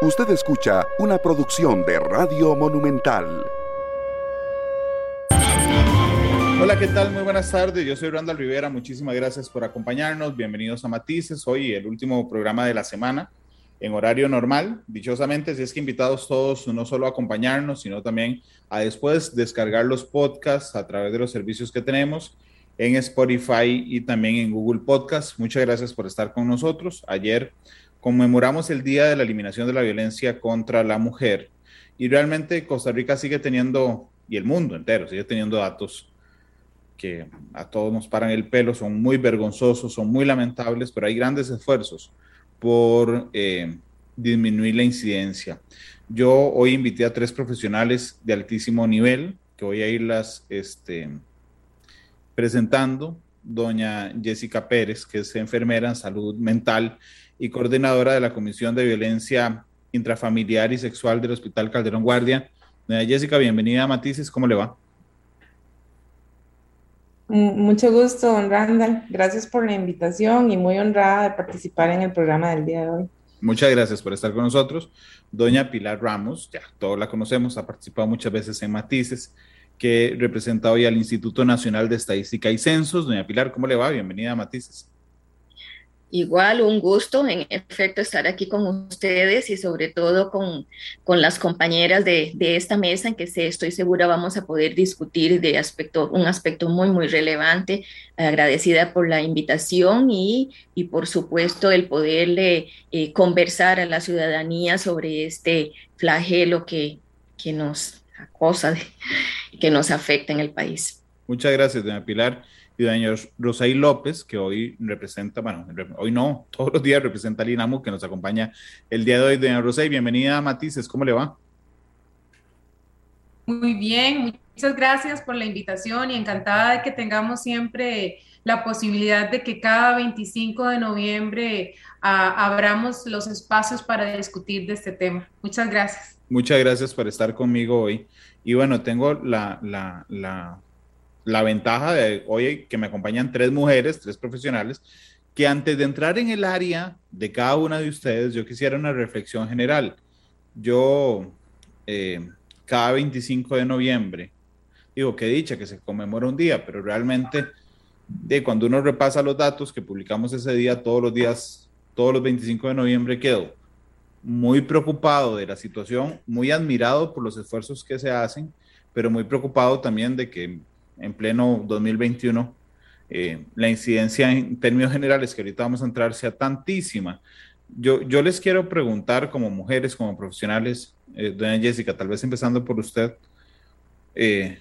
Usted escucha una producción de Radio Monumental. Hola, ¿qué tal? Muy buenas tardes. Yo soy Randall Rivera. Muchísimas gracias por acompañarnos. Bienvenidos a Matices. Hoy el último programa de la semana en horario normal. Dichosamente, si es que invitados todos no solo a acompañarnos, sino también a después descargar los podcasts a través de los servicios que tenemos en Spotify y también en Google Podcasts. Muchas gracias por estar con nosotros. Ayer conmemoramos el Día de la Eliminación de la Violencia contra la Mujer y realmente Costa Rica sigue teniendo, y el mundo entero sigue teniendo datos que a todos nos paran el pelo, son muy vergonzosos, son muy lamentables, pero hay grandes esfuerzos por eh, disminuir la incidencia. Yo hoy invité a tres profesionales de altísimo nivel que voy a irlas este, presentando. Doña Jessica Pérez, que es enfermera en salud mental y coordinadora de la Comisión de Violencia Intrafamiliar y Sexual del Hospital Calderón Guardia. Doña Jessica, bienvenida a Matices, ¿cómo le va? Mucho gusto, don Randall. Gracias por la invitación y muy honrada de participar en el programa del día de hoy. Muchas gracias por estar con nosotros. Doña Pilar Ramos, ya todos la conocemos, ha participado muchas veces en Matices, que representa hoy al Instituto Nacional de Estadística y Censos. Doña Pilar, ¿cómo le va? Bienvenida a Matices. Igual, un gusto, en efecto, estar aquí con ustedes y sobre todo con, con las compañeras de, de, esta mesa en que sé, estoy segura vamos a poder discutir de aspecto, un aspecto muy, muy relevante. Agradecida por la invitación y, y por supuesto, el poderle eh, conversar a la ciudadanía sobre este flagelo que, que nos acosa que nos afecta en el país. Muchas gracias, doña Pilar y doña Rosaí López, que hoy representa, bueno, hoy no, todos los días representa al INAMU, que nos acompaña el día de hoy. Doña Rosaí, bienvenida a Matices, ¿cómo le va? Muy bien, muchas gracias por la invitación y encantada de que tengamos siempre la posibilidad de que cada 25 de noviembre ah, abramos los espacios para discutir de este tema. Muchas gracias. Muchas gracias por estar conmigo hoy. Y bueno, tengo la, la, la la ventaja de hoy que me acompañan tres mujeres, tres profesionales, que antes de entrar en el área de cada una de ustedes, yo quisiera una reflexión general. Yo, eh, cada 25 de noviembre, digo, qué dicha que se conmemora un día, pero realmente, de cuando uno repasa los datos que publicamos ese día, todos los días, todos los 25 de noviembre, quedo muy preocupado de la situación, muy admirado por los esfuerzos que se hacen, pero muy preocupado también de que en pleno 2021, eh, la incidencia en términos generales, que ahorita vamos a entrar, sea tantísima. Yo, yo les quiero preguntar como mujeres, como profesionales, eh, doña Jessica, tal vez empezando por usted, eh,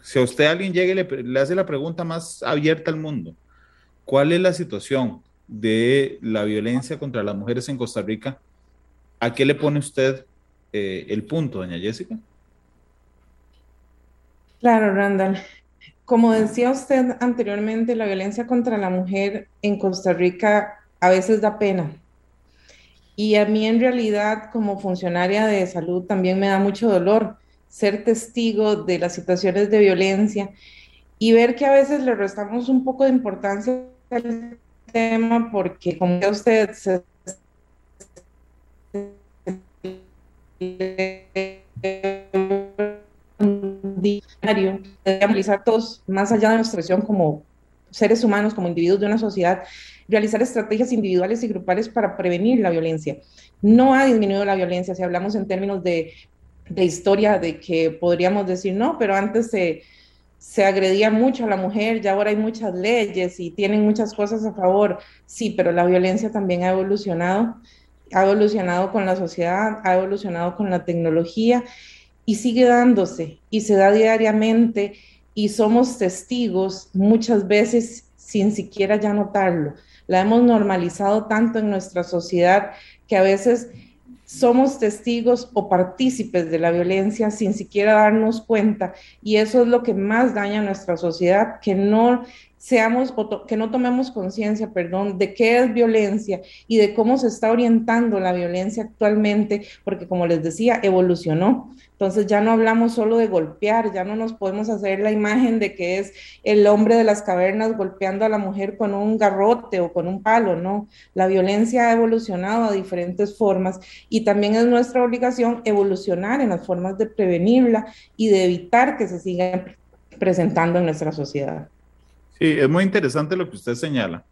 si a usted alguien llega y le, hace la pregunta más abierta al mundo, ¿cuál es la situación de la violencia contra las mujeres en Costa Rica? ¿A qué le pone usted el punto, doña Jessica? Claro, Randall. Como decía usted anteriormente, la violencia contra la mujer en Costa Rica a veces da pena. Y a mí en realidad como funcionaria de salud también me da mucho dolor ser testigo de las situaciones de violencia y ver que a veces le restamos un poco de importancia al tema porque como usted se diario, realizar todos, más allá de nuestra visión como seres humanos, como individuos de una sociedad, realizar estrategias individuales y grupales para prevenir la violencia. No ha disminuido la violencia, si hablamos en términos de, de historia, de que podríamos decir, no, pero antes se, se agredía mucho a la mujer, ya ahora hay muchas leyes y tienen muchas cosas a favor. Sí, pero la violencia también ha evolucionado, ha evolucionado con la sociedad, ha evolucionado con la tecnología y sigue dándose y se da diariamente y somos testigos muchas veces sin siquiera ya notarlo. La hemos normalizado tanto en nuestra sociedad que a veces somos testigos o partícipes de la violencia sin siquiera darnos cuenta y eso es lo que más daña a nuestra sociedad, que no seamos, que no tomemos conciencia, perdón, de qué es violencia y de cómo se está orientando la violencia actualmente, porque como les decía, evolucionó. Entonces ya no hablamos solo de golpear, ya no nos podemos hacer la imagen de que es el hombre de las cavernas golpeando a la mujer con un garrote o con un palo, no. La violencia ha evolucionado a diferentes formas y también es nuestra obligación evolucionar en las formas de prevenirla y de evitar que se siga presentando en nuestra sociedad. Sí, es muy interesante lo que usted señala.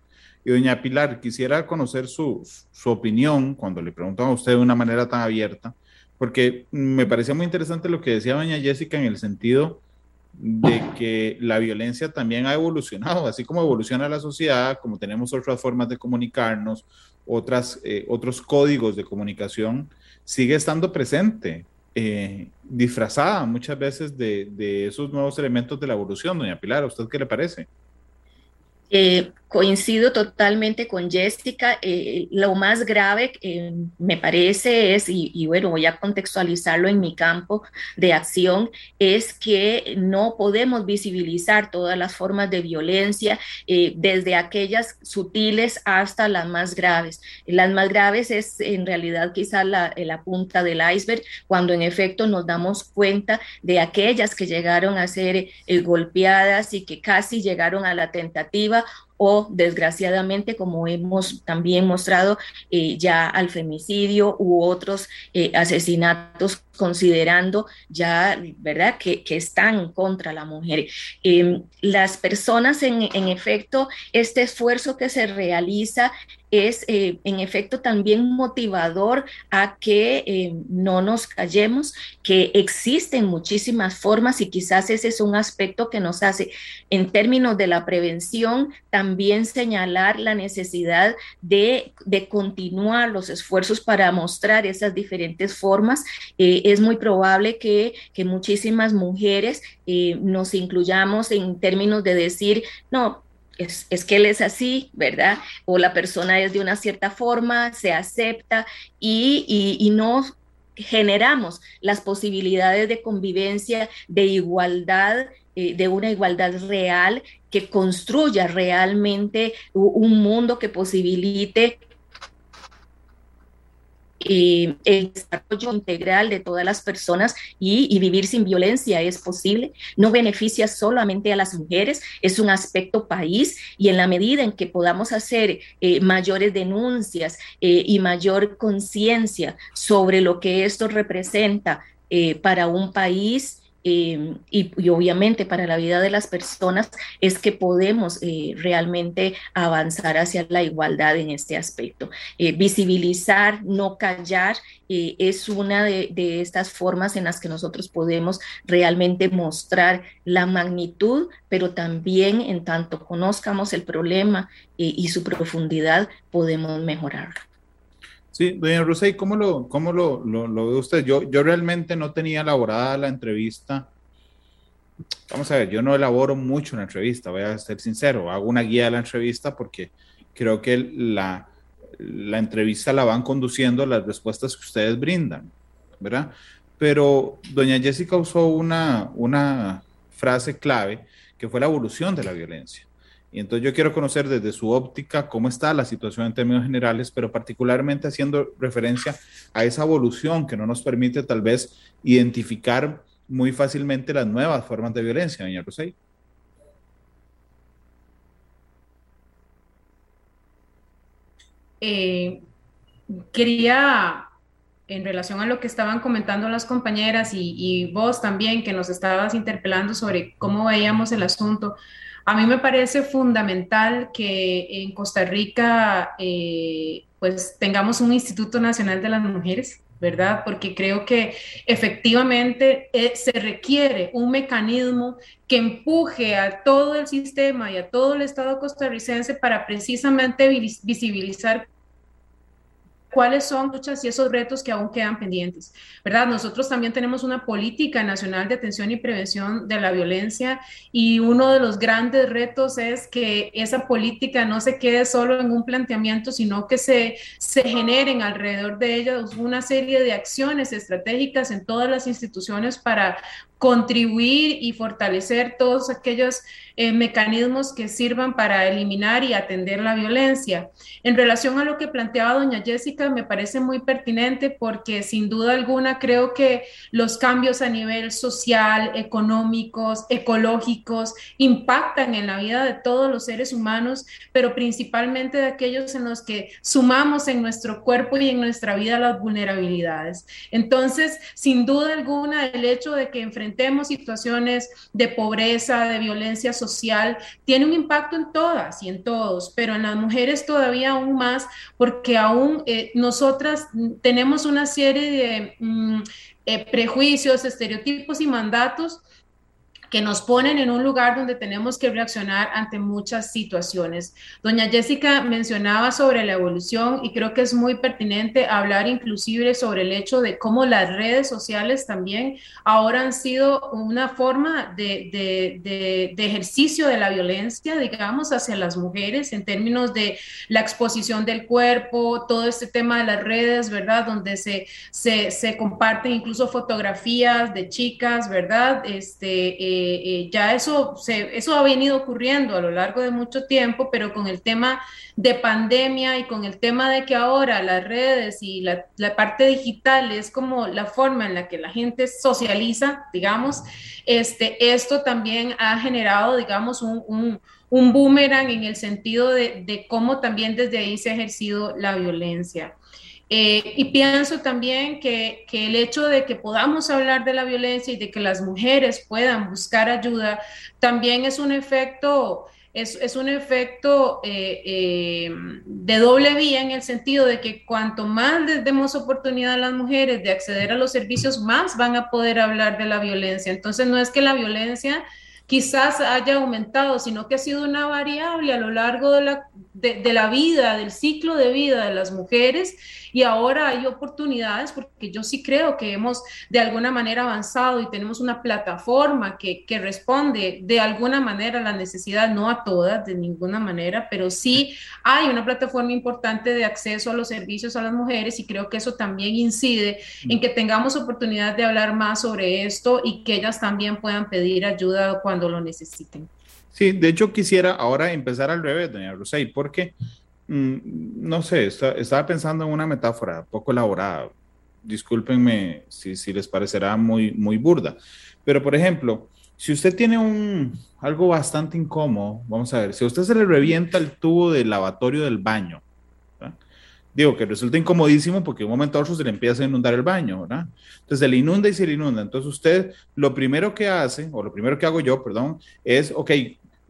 Y doña Pilar, quisiera conocer su, su opinión cuando le preguntan a usted de una manera tan abierta, porque me parecía muy interesante lo que decía doña Jessica en el sentido de que la violencia también ha evolucionado, así como evoluciona la sociedad, como tenemos otras formas de comunicarnos, otras, eh, otros códigos de comunicación, sigue estando presente, eh, disfrazada muchas veces de, de, esos nuevos elementos de la evolución. Doña Pilar, ¿a usted qué le parece? Eh, coincido totalmente con Jessica. Eh, lo más grave eh, me parece es, y, bueno, voy a contextualizarlo en mi campo de acción, es que no podemos visibilizar todas las formas de violencia, desde aquellas sutiles hasta las más graves. Las más graves es en realidad quizá la, la punta del iceberg, cuando en efecto nos damos cuenta de aquellas que llegaron a ser golpeadas y que casi llegaron a la tentativa o desgraciadamente, como hemos también mostrado, eh, ya al femicidio u otros eh, asesinatos considerando ya, ¿verdad?, que, están contra la mujer. Em, las personas, en, en, efecto, este esfuerzo que se realiza es, eh, en efecto, también motivador a que eh, no nos callemos, que existen muchísimas formas y quizás ese es un aspecto que nos hace, en términos de la prevención, también señalar la necesidad de, de continuar los esfuerzos para mostrar esas diferentes formas. Es muy probable que, que muchísimas mujeres eh, nos incluyamos en términos de decir, no, es, es, que él es así, ¿verdad? O la persona es de una cierta forma, se acepta y, y, y no generamos las posibilidades de convivencia, de igualdad, eh, de una igualdad real que construya realmente un mundo que posibilite eh, el desarrollo integral de todas las personas y, vivir sin violencia es posible. No beneficia solamente a las mujeres, es un aspecto país y en la medida en que podamos hacer eh, mayores denuncias eh, y mayor conciencia sobre lo que esto representa para un país, Em, y, obviamente para la vida de las personas es que podemos eh, realmente avanzar hacia la igualdad en este aspecto. Eh, visibilizar, no callar, eh, es una de, de, estas formas en las que nosotros podemos realmente mostrar la magnitud, pero también en tanto conozcamos el problema y su profundidad, podemos mejorarlo. Sí, doña Rosa, ¿y cómo lo, cómo lo, lo, lo, ve usted? Yo, yo realmente no tenía elaborada la entrevista. Vamos a ver, yo no elaboro mucho una entrevista, voy a ser sincero, hago una guía de la entrevista porque creo que la, la entrevista la van conduciendo las respuestas que ustedes brindan, ¿verdad? Pero doña Jessica usó una, una frase clave que fue la evolución de la violencia. Y entonces yo quiero conocer desde su óptica cómo está la situación en términos generales, pero particularmente haciendo referencia a esa evolución que no nos permite tal vez identificar muy fácilmente las nuevas formas de violencia, doña Rosey. Eh, quería, en relación a lo que estaban comentando las compañeras y, y vos también, que nos estabas interpelando sobre cómo veíamos el asunto, a mí me parece fundamental que en Costa Rica eh, pues tengamos un Instituto Nacional de las Mujeres, ¿verdad? Porque creo que efectivamente eh, se requiere un mecanismo que empuje a todo el sistema y a todo el Estado costarricense para precisamente visibilizar cuáles son luchas y esos retos que aún quedan pendientes, ¿verdad? Nosotros también tenemos una política nacional de atención y prevención de la violencia y uno de los grandes retos es que esa política no se quede solo en un planteamiento, sino que se, se generen alrededor de ella una serie de acciones estratégicas en todas las instituciones para contribuir y fortalecer todos aquellos eh, mecanismos que sirvan para eliminar y atender la violencia. En relación a lo que planteaba doña Jessica, me parece muy pertinente porque sin duda alguna creo que los cambios a nivel social, económicos, ecológicos, impactan en la vida de todos los seres humanos, pero principalmente de aquellos en los que sumamos en nuestro cuerpo y en nuestra vida las vulnerabilidades. Entonces, sin duda alguna, el hecho de que enfrentemos situaciones de pobreza, de violencia social, social tiene un impacto en todas y en todos, pero en las mujeres todavía aún más, porque aún eh, nosotras tenemos una serie de mm, eh, prejuicios, estereotipos y mandatos que nos ponen en un lugar donde tenemos que reaccionar ante muchas situaciones. Doña Jessica mencionaba sobre la evolución y creo que es muy pertinente hablar inclusive sobre el hecho de cómo las redes sociales también ahora han sido una forma de, de, de, ejercicio de la violencia, digamos, hacia las mujeres en términos de la exposición del cuerpo, todo este tema de las redes, ¿verdad? Donde se, se, se comparten incluso fotografías de chicas, ¿verdad? Este, eh, eh, ya eso, se, eso ha venido ocurriendo a lo largo de mucho tiempo, pero con el tema de pandemia y con el tema de que ahora las redes y la, parte digital es como la forma en la que la gente socializa, digamos, este, esto también ha generado, digamos, un, un, boomerang en el sentido de cómo también desde ahí se ha ejercido la violencia. Eh, y pienso también que, que, el hecho de que podamos hablar de la violencia y de que las mujeres puedan buscar ayuda también es un efecto, es, es un efecto eh, eh, de doble vía en el sentido de que cuanto más les demos oportunidad a las mujeres de acceder a los servicios, más van a poder hablar de la violencia. Entonces no es que la violencia quizás haya aumentado, sino que ha sido una variable a lo largo de la, de, la vida, del ciclo de vida de las mujeres y ahora hay oportunidades porque yo sí creo que hemos de alguna manera avanzado y tenemos una plataforma que, que responde de alguna manera a la necesidad, no a todas, de ninguna manera, pero sí hay una plataforma importante de acceso a los servicios a las mujeres y creo que eso también incide en que tengamos oportunidad de hablar más sobre esto y que ellas también puedan pedir ayuda cuando lo necesiten. Sí, de hecho quisiera ahora empezar al revés, doña Rosay, porque, mm, no sé, estaba pensando en una metáfora poco elaborada. Discúlpenme si, si, les parecerá muy, muy burda, pero por ejemplo, si usted tiene un, algo bastante incómodo, vamos a ver, si a usted se le revienta el tubo del lavatorio del baño, digo que resulta incomodísimo porque un momento a otro se le empieza a inundar el baño, ¿verdad? Entonces se le inunda y se le inunda. Entonces usted lo primero que hace, o lo primero que hago yo, perdón, es, ok,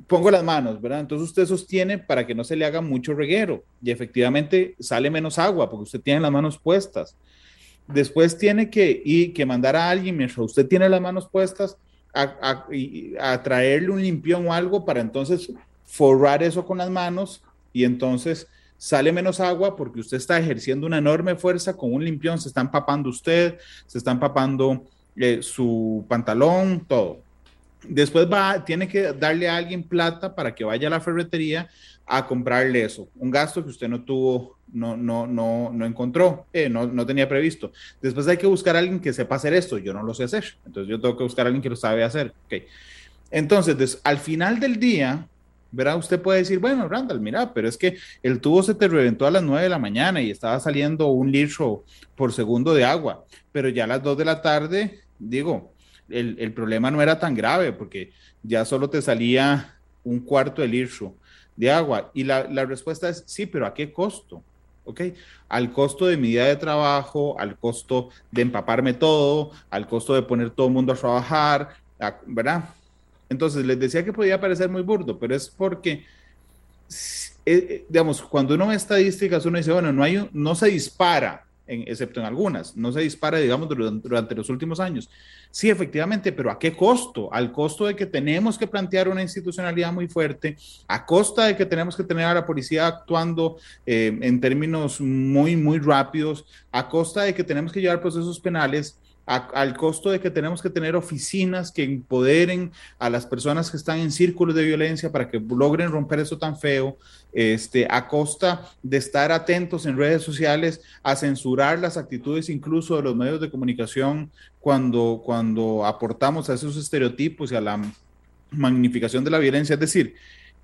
pongo las manos, ¿verdad? Entonces usted sostiene para que no se le haga mucho reguero y efectivamente sale menos agua porque usted tiene las manos puestas. Después tiene que ir, que mandar a alguien mientras usted tiene las manos puestas a, a traerle un limpión o algo para entonces forrar eso con las manos y entonces sale menos agua porque usted está ejerciendo una enorme fuerza con un limpión, se está empapando usted, se está empapando eh, su pantalón, todo. Después va, tiene que darle a alguien plata para que vaya a la ferretería a comprarle eso, un gasto que usted no tuvo, no, no, no, no encontró, eh, no, no tenía previsto. Después hay que buscar a alguien que sepa hacer esto, yo no lo sé hacer, entonces yo tengo que buscar a alguien que lo sabe hacer. Okay. Entonces, al final del día, ¿verdad? Usted puede decir, bueno, Randall, mira, pero es que el tubo se te reventó a las 9 de la mañana y estaba saliendo un litro por segundo de agua, pero ya a las 2 de la tarde, digo, el, el problema no era tan grave porque ya solo te salía un cuarto de litro de agua. Y la, la respuesta es sí, pero ¿a qué costo? ¿ok? Al costo de mi día de trabajo, al costo de empaparme todo, al costo de poner todo el mundo a trabajar, ¿verdad? Entonces, les decía que podía parecer muy burdo, pero es porque, eh, eh, digamos, cuando uno ve estadísticas, uno dice, bueno, no, hay, no se dispara, excepto en algunas, no se dispara, digamos, durante, durante, los últimos años. Sí, efectivamente, pero ¿a qué costo? Al costo de que tenemos que plantear una institucionalidad muy fuerte, a costa de que tenemos que tener a la policía actuando eh, en términos muy, muy rápidos, a costa de que tenemos que llevar procesos penales al costo de que tenemos que tener oficinas que empoderen a las personas que están en círculos de violencia para que logren romper eso tan feo, este, a costa de estar atentos en redes sociales a censurar las actitudes incluso de los medios de comunicación cuando, cuando aportamos a esos estereotipos y a la magnificación de la violencia. Es decir,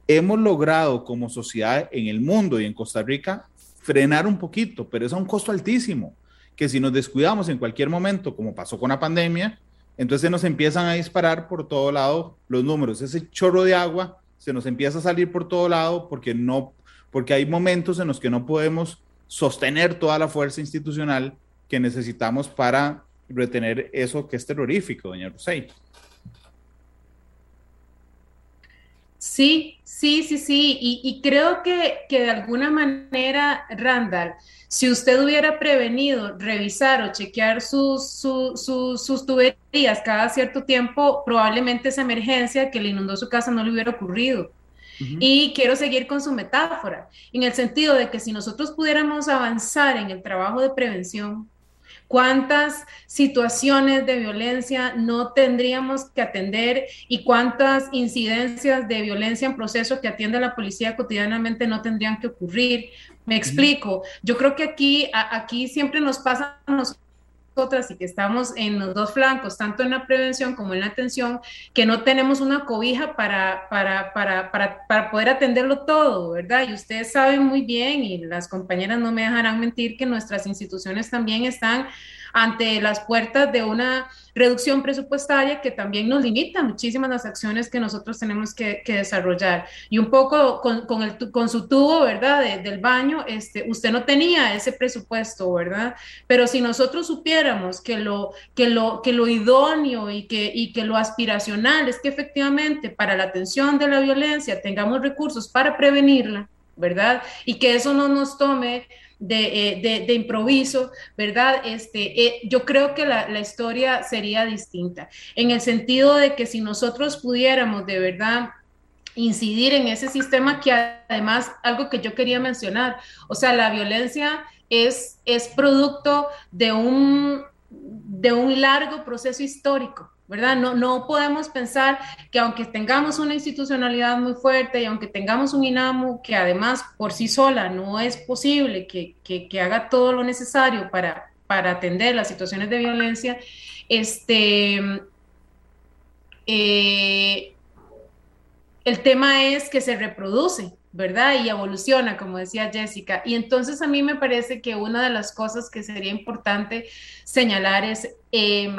hemos logrado como sociedad en el mundo y en Costa Rica frenar un poquito, pero es a un costo altísimo que si nos descuidamos en cualquier momento, como pasó con la pandemia, entonces nos empiezan a disparar por todo lado los números. Ese chorro de agua se nos empieza a salir por todo lado porque no, porque hay momentos en los que no podemos sostener toda la fuerza institucional que necesitamos para retener eso que es terrorífico, doña Rosey. Sí, sí, sí, sí. Y, creo que, que, de alguna manera, Randall, si usted hubiera prevenido revisar o chequear sus, sus tuberías cada cierto tiempo, probablemente esa emergencia que le inundó su casa no le hubiera ocurrido. Y quiero seguir con su metáfora, en el sentido de que si nosotros pudiéramos avanzar en el trabajo de prevención, cuántas situaciones de violencia no tendríamos que atender y cuántas incidencias de violencia en proceso que atiende la policía cotidianamente no tendrían que ocurrir. Me explico. Yo creo que aquí, aquí siempre nos pasa nosotras y que estamos en los dos flancos, tanto en la prevención como en la atención, que no tenemos una cobija para, para, para, para, poder atenderlo todo, ¿verdad? Y ustedes saben muy bien, y las compañeras no me dejarán mentir, que nuestras instituciones también están ante las puertas de una reducción presupuestaria que también nos limita muchísimas las acciones que nosotros tenemos que, desarrollar. Y un poco con, su tubo, ¿verdad? del baño, este, usted no tenía ese presupuesto, ¿verdad? Pero si nosotros supiéramos que lo, que lo, que lo idóneo y que, y que lo aspiracional es que efectivamente para la atención de la violencia tengamos recursos para prevenirla, ¿verdad? Y que eso no nos tome eh, de, de, improviso, ¿verdad? Este, eh, yo creo que la, la, historia sería distinta, en el sentido de que si nosotros pudiéramos de verdad incidir en ese sistema que además, algo que yo quería mencionar, o sea, la violencia es, es producto de un, de un largo proceso histórico. ¿Verdad? No, no podemos pensar que aunque tengamos una institucionalidad muy fuerte y aunque tengamos un INAMU que además por sí sola no es posible que, que, haga todo lo necesario para, para atender las situaciones de violencia, este, eh, el tema es que se reproduce, ¿verdad? Y evoluciona, como decía Jessica. Y entonces a mí me parece que una de las cosas que sería importante señalar es... Eh,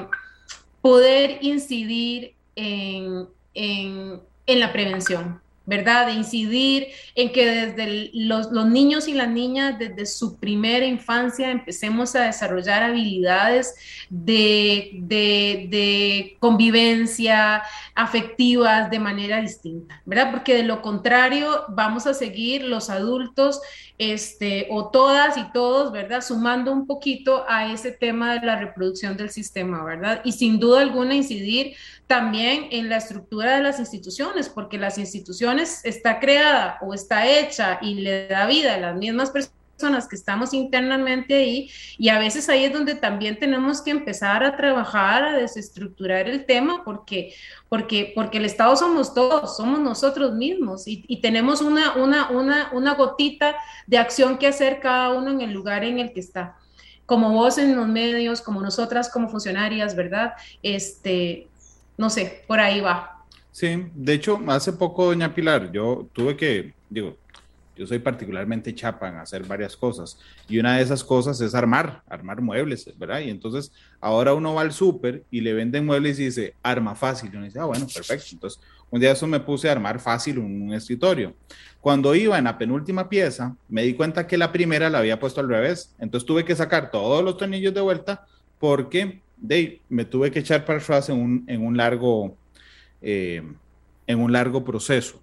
poder incidir en, en, en la prevención, ¿verdad? De incidir en que desde los, los, niños y las niñas, desde su primera infancia, empecemos a desarrollar habilidades de, de, de, convivencia afectivas de manera distinta, ¿verdad? Porque de lo contrario vamos a seguir los adultos, este, o todas y todos, ¿verdad? Sumando un poquito a ese tema de la reproducción del sistema, ¿verdad? Y sin duda alguna incidir también en la estructura de las instituciones, porque las instituciones está creada o está hecha y le da vida a las mismas personas que estamos internamente ahí y a veces ahí es donde también tenemos que empezar a trabajar, a desestructurar el tema porque, porque, porque el Estado somos todos, somos nosotros mismos y, y tenemos una, una, una, una gotita de acción que hacer cada uno en el lugar en el que está como vos en los medios, como nosotras como funcionarias, ¿verdad? Este, no sé, por ahí va. Sí, de hecho, hace poco, doña Pilar, yo tuve que, digo, yo soy particularmente chapa en hacer varias cosas y una de esas cosas es armar, armar muebles, ¿verdad? Y entonces ahora uno va al súper y le venden muebles y dice, arma fácil. Y uno dice, ah, bueno, perfecto. Entonces, un día eso me puse a armar fácil un, un escritorio. Cuando iba en la penúltima pieza, me di cuenta que la primera la había puesto al revés. Entonces tuve que sacar todos los tornillos de vuelta porque de, me tuve que echar para atrás en un, en un largo, eh, en un largo proceso.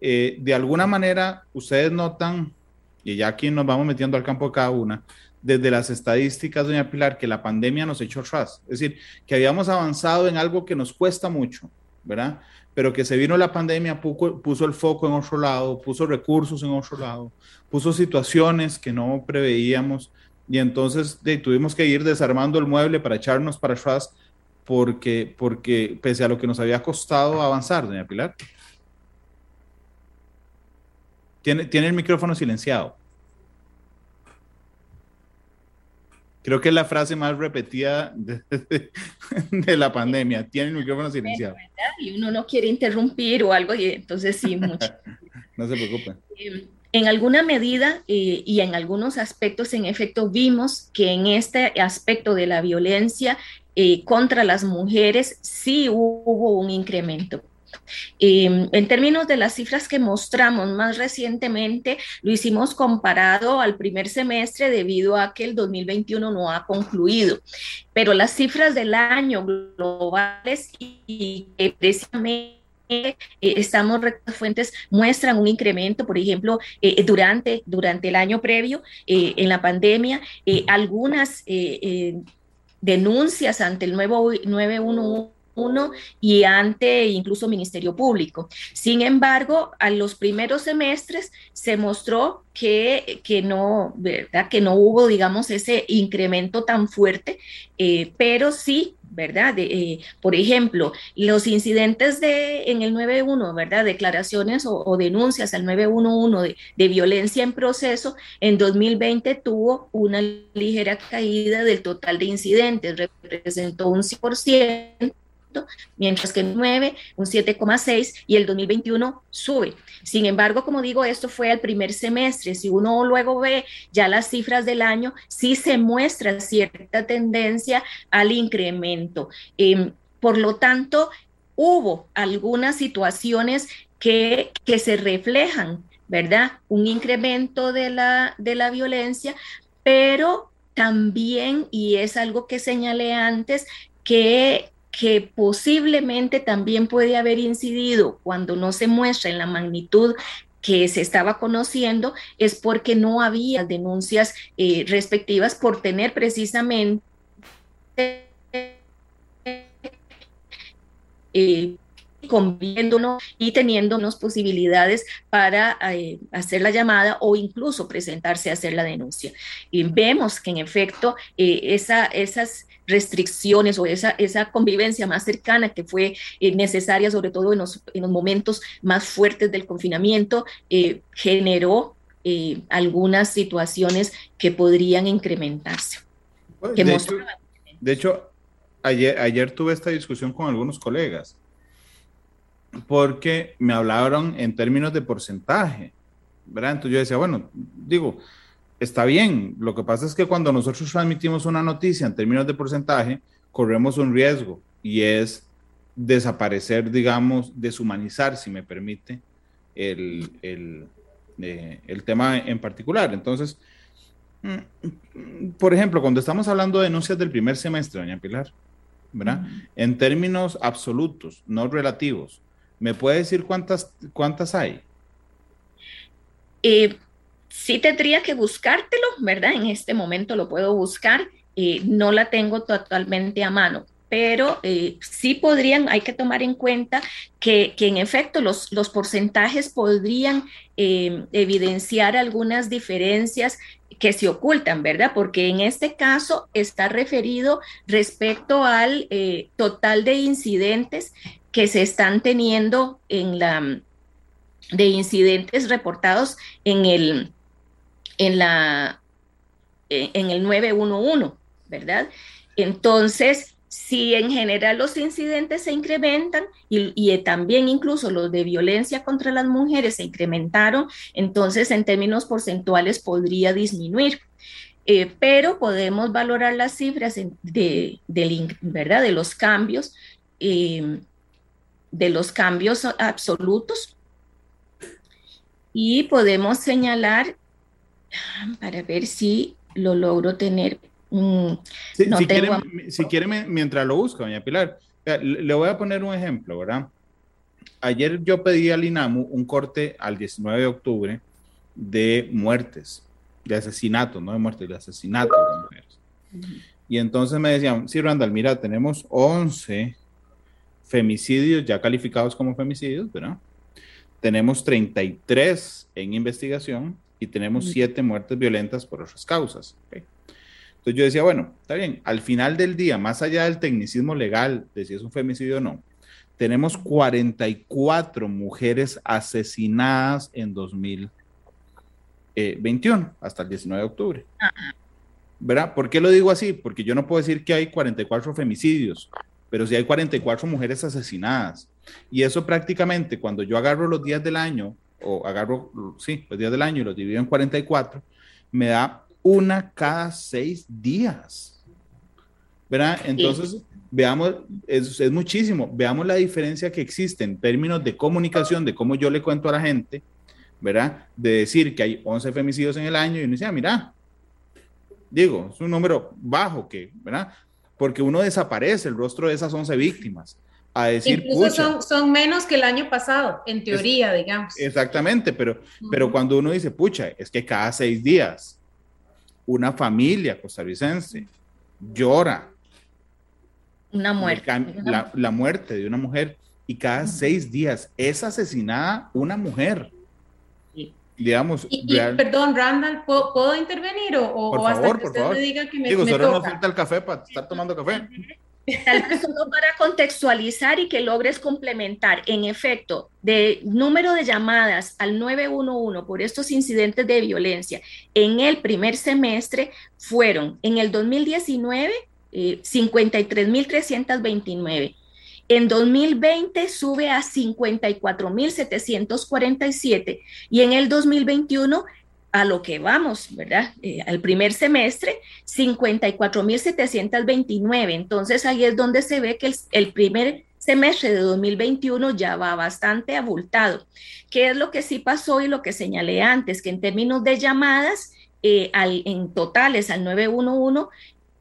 Eh, de alguna manera, ustedes notan, y ya aquí nos vamos metiendo al campo de cada una, desde las estadísticas, doña Pilar, que la pandemia nos echó atrás. Es decir, que habíamos avanzado en algo que nos cuesta mucho, ¿verdad? Pero que se vino la pandemia, puso, el foco en otro lado, puso recursos en otro lado, puso situaciones que no preveíamos y entonces tuvimos que ir desarmando el mueble para echarnos para atrás porque, porque pese a lo que nos había costado avanzar, doña Pilar. Tiene, tiene el micrófono silenciado. Creo que es la frase más repetida de, la pandemia. Tiene el micrófono silenciado. Y uno no quiere interrumpir o algo, y entonces sí, mucho. no se preocupe. Eh, en alguna medida eh, y en algunos aspectos, en efecto, vimos que en este aspecto de la violencia eh, contra las mujeres sí hubo un incremento. Em, en términos de las cifras que mostramos más recientemente, lo hicimos comparado al primer semestre debido a que el 2021 no ha concluido, pero las cifras del año globales y, precisamente eh, estamos fuentes muestran un incremento, por ejemplo, eh, durante, durante el año previo, eh, en la pandemia, algunas denuncias ante el nuevo 911 y ante incluso Ministerio Público. Sin embargo, a los primeros semestres se mostró que, que no, ¿verdad? Que no hubo, digamos, ese incremento tan fuerte, eh, pero sí ¿verdad? Eh, por ejemplo, los incidentes de, en el 9.1, ¿verdad? Declaraciones o, denuncias al 911 de, de, violencia en proceso, en 2020 tuvo una ligera caída del total de incidentes, representó un 100% mientras que el 9, un 7,6 y el 2021 sube. Sin embargo, como digo, esto fue al primer semestre. Si uno luego ve ya las cifras del año, sí se muestra cierta tendencia al incremento. Em, por lo tanto, hubo algunas situaciones que, que se reflejan, ¿verdad? Un incremento de la, de la violencia, pero también, y es algo que señalé antes, que que posiblemente también puede haber incidido cuando no se muestra en la magnitud que se estaba conociendo, es porque no había denuncias eh, respectivas por tener precisamente eh, conviéndonos y teniendo unas posibilidades para eh, hacer la llamada o incluso presentarse a hacer la denuncia. Y vemos que en efecto esa, esas restricciones o esa, esa convivencia más cercana que fue eh, necesaria, sobre todo en los, en los, momentos más fuertes del confinamiento, eh, generó eh, algunas situaciones que podrían incrementarse. de, hecho, ayer, ayer tuve esta discusión con algunos colegas porque me hablaron en términos de porcentaje, ¿verdad? Entonces yo decía, bueno, digo, está bien. Lo que pasa es que cuando nosotros transmitimos una noticia en términos de porcentaje, corremos un riesgo y es desaparecer, digamos, deshumanizar, si me permite, el, el, eh, el tema en particular. Entonces, mm, por ejemplo, cuando estamos hablando de denuncias del primer semestre, doña Pilar, ¿verdad? En términos absolutos, no relativos, ¿me puede decir cuántas, cuántas hay? Eh, sí tendría que buscártelo, ¿verdad? En este momento lo puedo buscar, eh, no la tengo totalmente a mano, pero eh, sí podrían, hay que tomar en cuenta que, en efecto los, los porcentajes podrían eh, evidenciar algunas diferencias que se ocultan, ¿verdad? Porque en este caso está referido respecto al total de incidentes que se están teniendo en la de incidentes reportados en el en, la, en el 911, ¿verdad? Entonces, si en general los incidentes se incrementan y, también incluso los de violencia contra las mujeres se incrementaron, entonces en términos porcentuales podría disminuir. Eh, pero podemos valorar las cifras de, ¿verdad? de los cambios, eh, de los cambios absolutos y podemos señalar para ver si lo logro tener. si, quiere, mientras lo busca, doña Pilar, le voy a poner un ejemplo, ¿verdad? Ayer yo pedí al INAMU un corte al 19 de octubre de muertes, de asesinatos, no de muertes, de asesinatos de mujeres. Y entonces me decían, sí, Randall, mira, tenemos 11 femicidios ya calificados como femicidios, ¿verdad? Tenemos 33 en investigación y tenemos siete muertes violentas por otras causas. Entonces yo decía, bueno, está bien, al final del día, más allá del tecnicismo legal de si es un femicidio o no, tenemos 44 mujeres asesinadas en 2021, hasta el 19 de octubre. ¿Verdad? ¿Por qué lo digo así? Porque yo no puedo decir que hay 44 femicidios, pero sí hay 44 mujeres asesinadas. Y eso prácticamente, cuando yo agarro los días del año, o agarro, sí, los días del año y los divido en 44, me da una cada seis días. ¿Verdad? Entonces, veamos, es, es, muchísimo, veamos la diferencia que existe en términos de comunicación, de cómo yo le cuento a la gente, ¿verdad? De decir que hay 11 femicidios en el año y uno dice, ah, mira, digo, es un número bajo que, ¿verdad? Porque uno desaparece el rostro de esas 11 víctimas. A decir, Incluso son, son, menos que el año pasado, en teoría, digamos. Exactamente, pero, pero cuando uno dice, pucha, es que cada seis días una familia costarricense llora una muerte. La, muerte de una mujer y cada seis días es asesinada una mujer. Digamos, y, perdón, Randall, ¿puedo, intervenir o, por hasta favor, que usted me diga que me, Digo, me toca? falta el café para estar tomando café. Tal para contextualizar y que logres complementar, en efecto, de número de llamadas al 911 por estos incidentes de violencia en el primer semestre fueron en el 2019 eh, 53.329. En 2020 sube a 54.747 y en el 2021 a lo que vamos, ¿verdad? Eh, al primer semestre, 54.729. Entonces ahí es donde se ve que el, primer semestre de 2021 ya va bastante abultado. ¿Qué es lo que sí pasó y lo que señalé antes? Que en términos de llamadas, eh, al, en totales al 911,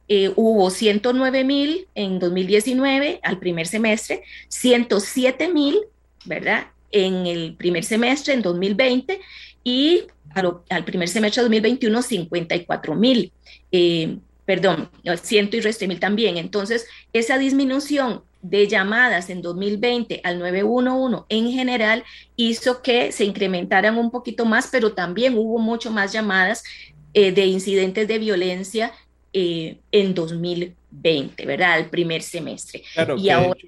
eh, hubo 109 mil en 2019 al primer semestre, 107 mil, ¿verdad? En el primer semestre, en 2020, y al, al primer semestre de 2021, 54 mil. Eh, perdón, ciento y resto mil también. Entonces, esa disminución de llamadas en 2020 al 911 en general hizo que se incrementaran un poquito más, pero también hubo mucho más llamadas eh, de incidentes de violencia eh, en 2020, ¿verdad? El primer semestre. Claro, y ahora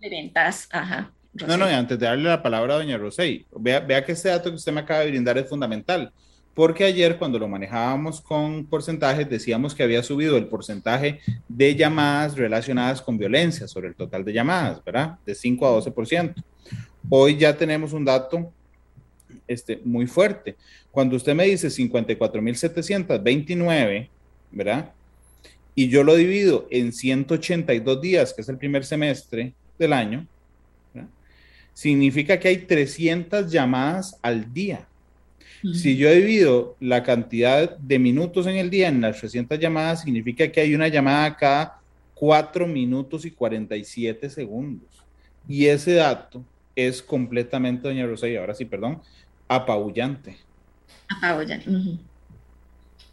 ventas, ajá. No, no, antes de darle la palabra a doña Rosey, vea, vea que este dato que usted me acaba de brindar es fundamental, porque ayer cuando lo manejábamos con porcentajes decíamos que había subido el porcentaje de llamadas relacionadas con violencia sobre el total de llamadas, ¿verdad? De 5 a 12%. Hoy ya tenemos un dato este, muy fuerte. Cuando usted me dice 54.729, ¿verdad? y yo lo divido en 182 días, que es el primer semestre del año. Significa que hay 300 llamadas al día. Si yo divido la cantidad de minutos en el día en las 300 llamadas, significa que hay una llamada cada 4 minutos y 47 segundos. Y ese dato es completamente, doña Rosa, y ahora sí, perdón, apabullante. Apabullante. Uh -huh.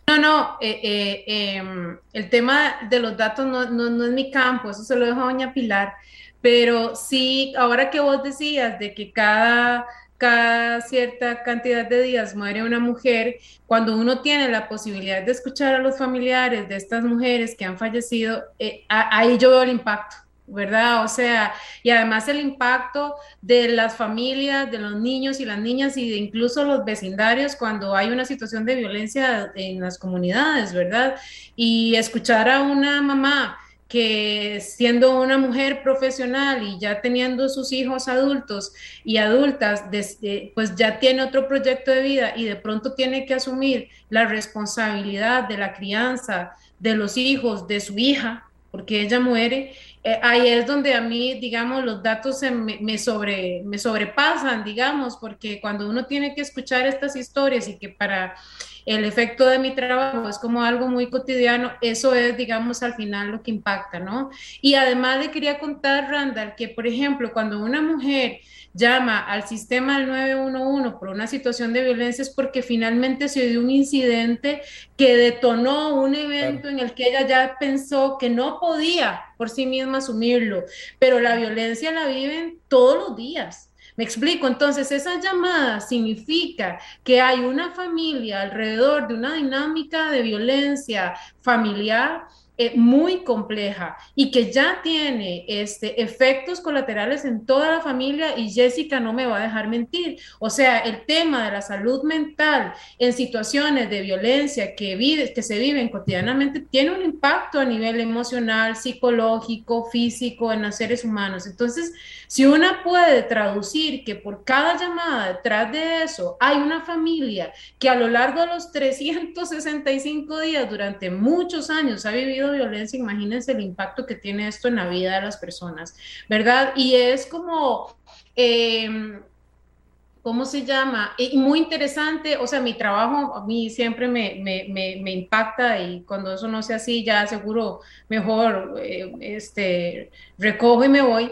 No, no, eh, eh, eh, el tema de los datos no, no, no, es mi campo, eso se lo dejo a doña Pilar, pero sí, ahora que vos decías de que cada, cada cierta cantidad de días muere una mujer, cuando uno tiene la posibilidad de escuchar a los familiares de estas mujeres que han fallecido, eh, ahí yo veo el impacto. ¿verdad? O sea, y además el impacto de las familias, de los niños y las niñas y de incluso los vecindarios cuando hay una situación de violencia en las comunidades, ¿verdad? Y escuchar a una mamá que siendo una mujer profesional y ya teniendo sus hijos adultos y adultas, desde, pues ya tiene otro proyecto de vida y de pronto tiene que asumir la responsabilidad de la crianza de los hijos de su hija, porque ella muere, eh, ahí es donde a mí, digamos, los datos se me sobrepasan, digamos, porque cuando uno tiene que escuchar estas historias y que para el efecto de mi trabajo es como algo muy cotidiano, eso es, digamos, al final lo que impacta, ¿no? Y además le quería contar, Randall, que, por ejemplo, cuando una mujer llama al sistema del 911 por una situación de violencia es porque finalmente se dio un incidente que detonó un evento claro. en el que ella ya pensó que no podía por sí misma asumirlo, pero la violencia la viven todos los días Me explico, entonces esa llamada significa que hay una familia alrededor de una dinámica de violencia familiar eh, muy compleja y que ya tiene este, efectos colaterales en toda la familia y Jessica no me va a dejar mentir. O sea, el tema de la salud mental en situaciones de violencia que, vive, que se viven cotidianamente tiene un impacto a nivel emocional, psicológico, físico en los seres humanos. Entonces, si una puede traducir que por cada llamada detrás de eso hay una familia que a lo largo de los 365 días durante muchos años ha vivido violencia, imagínense el impacto que tiene esto en la vida de las personas, ¿verdad? Y es como... Em, ¿cómo se llama? Y muy interesante, o sea, mi trabajo a mí siempre me, impacta y cuando eso no sea así, ya seguro mejor eh, este, recojo y me voy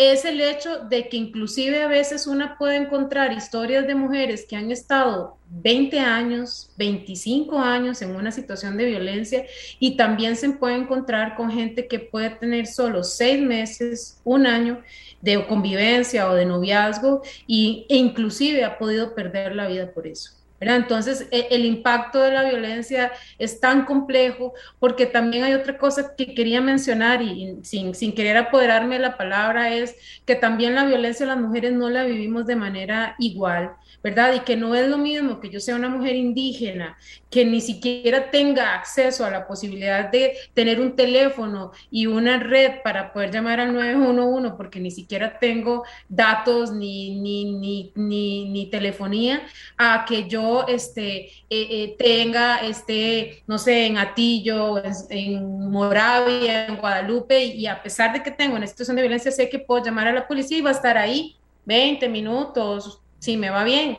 es el hecho de que inclusive a veces una puede encontrar historias de mujeres que han estado 20 años, 25 años en una situación de violencia y también se puede encontrar con gente que puede tener solo seis meses, un año de convivencia o de noviazgo y, e inclusive ha podido perder la vida por eso. Entonces, e, el impacto de la violencia es tan complejo porque también hay otra cosa que quería mencionar y sin, sin querer apoderarme de la palabra es que también la violencia las mujeres no la vivimos de manera igual. ¿verdad? Y que no es lo mismo que yo sea una mujer indígena, que ni siquiera tenga acceso a la posibilidad de tener un teléfono y una red para poder llamar al 911, porque ni siquiera tengo datos ni, ni, ni, telefonía, a que yo este, eh, eh, tenga, este, no sé, en Atillo, en Moravia, en Guadalupe, y a pesar de que tengo una situación de violencia, sé que puedo llamar a la policía y va a estar ahí 20 minutos, sí me va bien,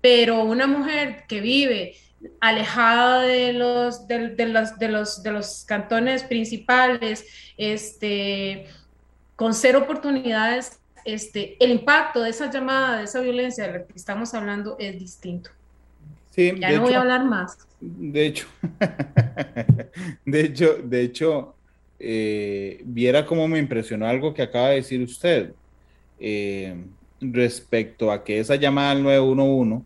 pero una mujer que vive alejada de los, de, los, de, los, de los cantones principales, este, con cero oportunidades, este, el impacto de esa llamada, de esa violencia de la que estamos hablando es distinto. Sí, ya no voy a hablar más. De hecho, de hecho, de hecho, eh, viera cómo me impresionó algo que acaba de decir usted. Eh, respecto a que esa llamada al 911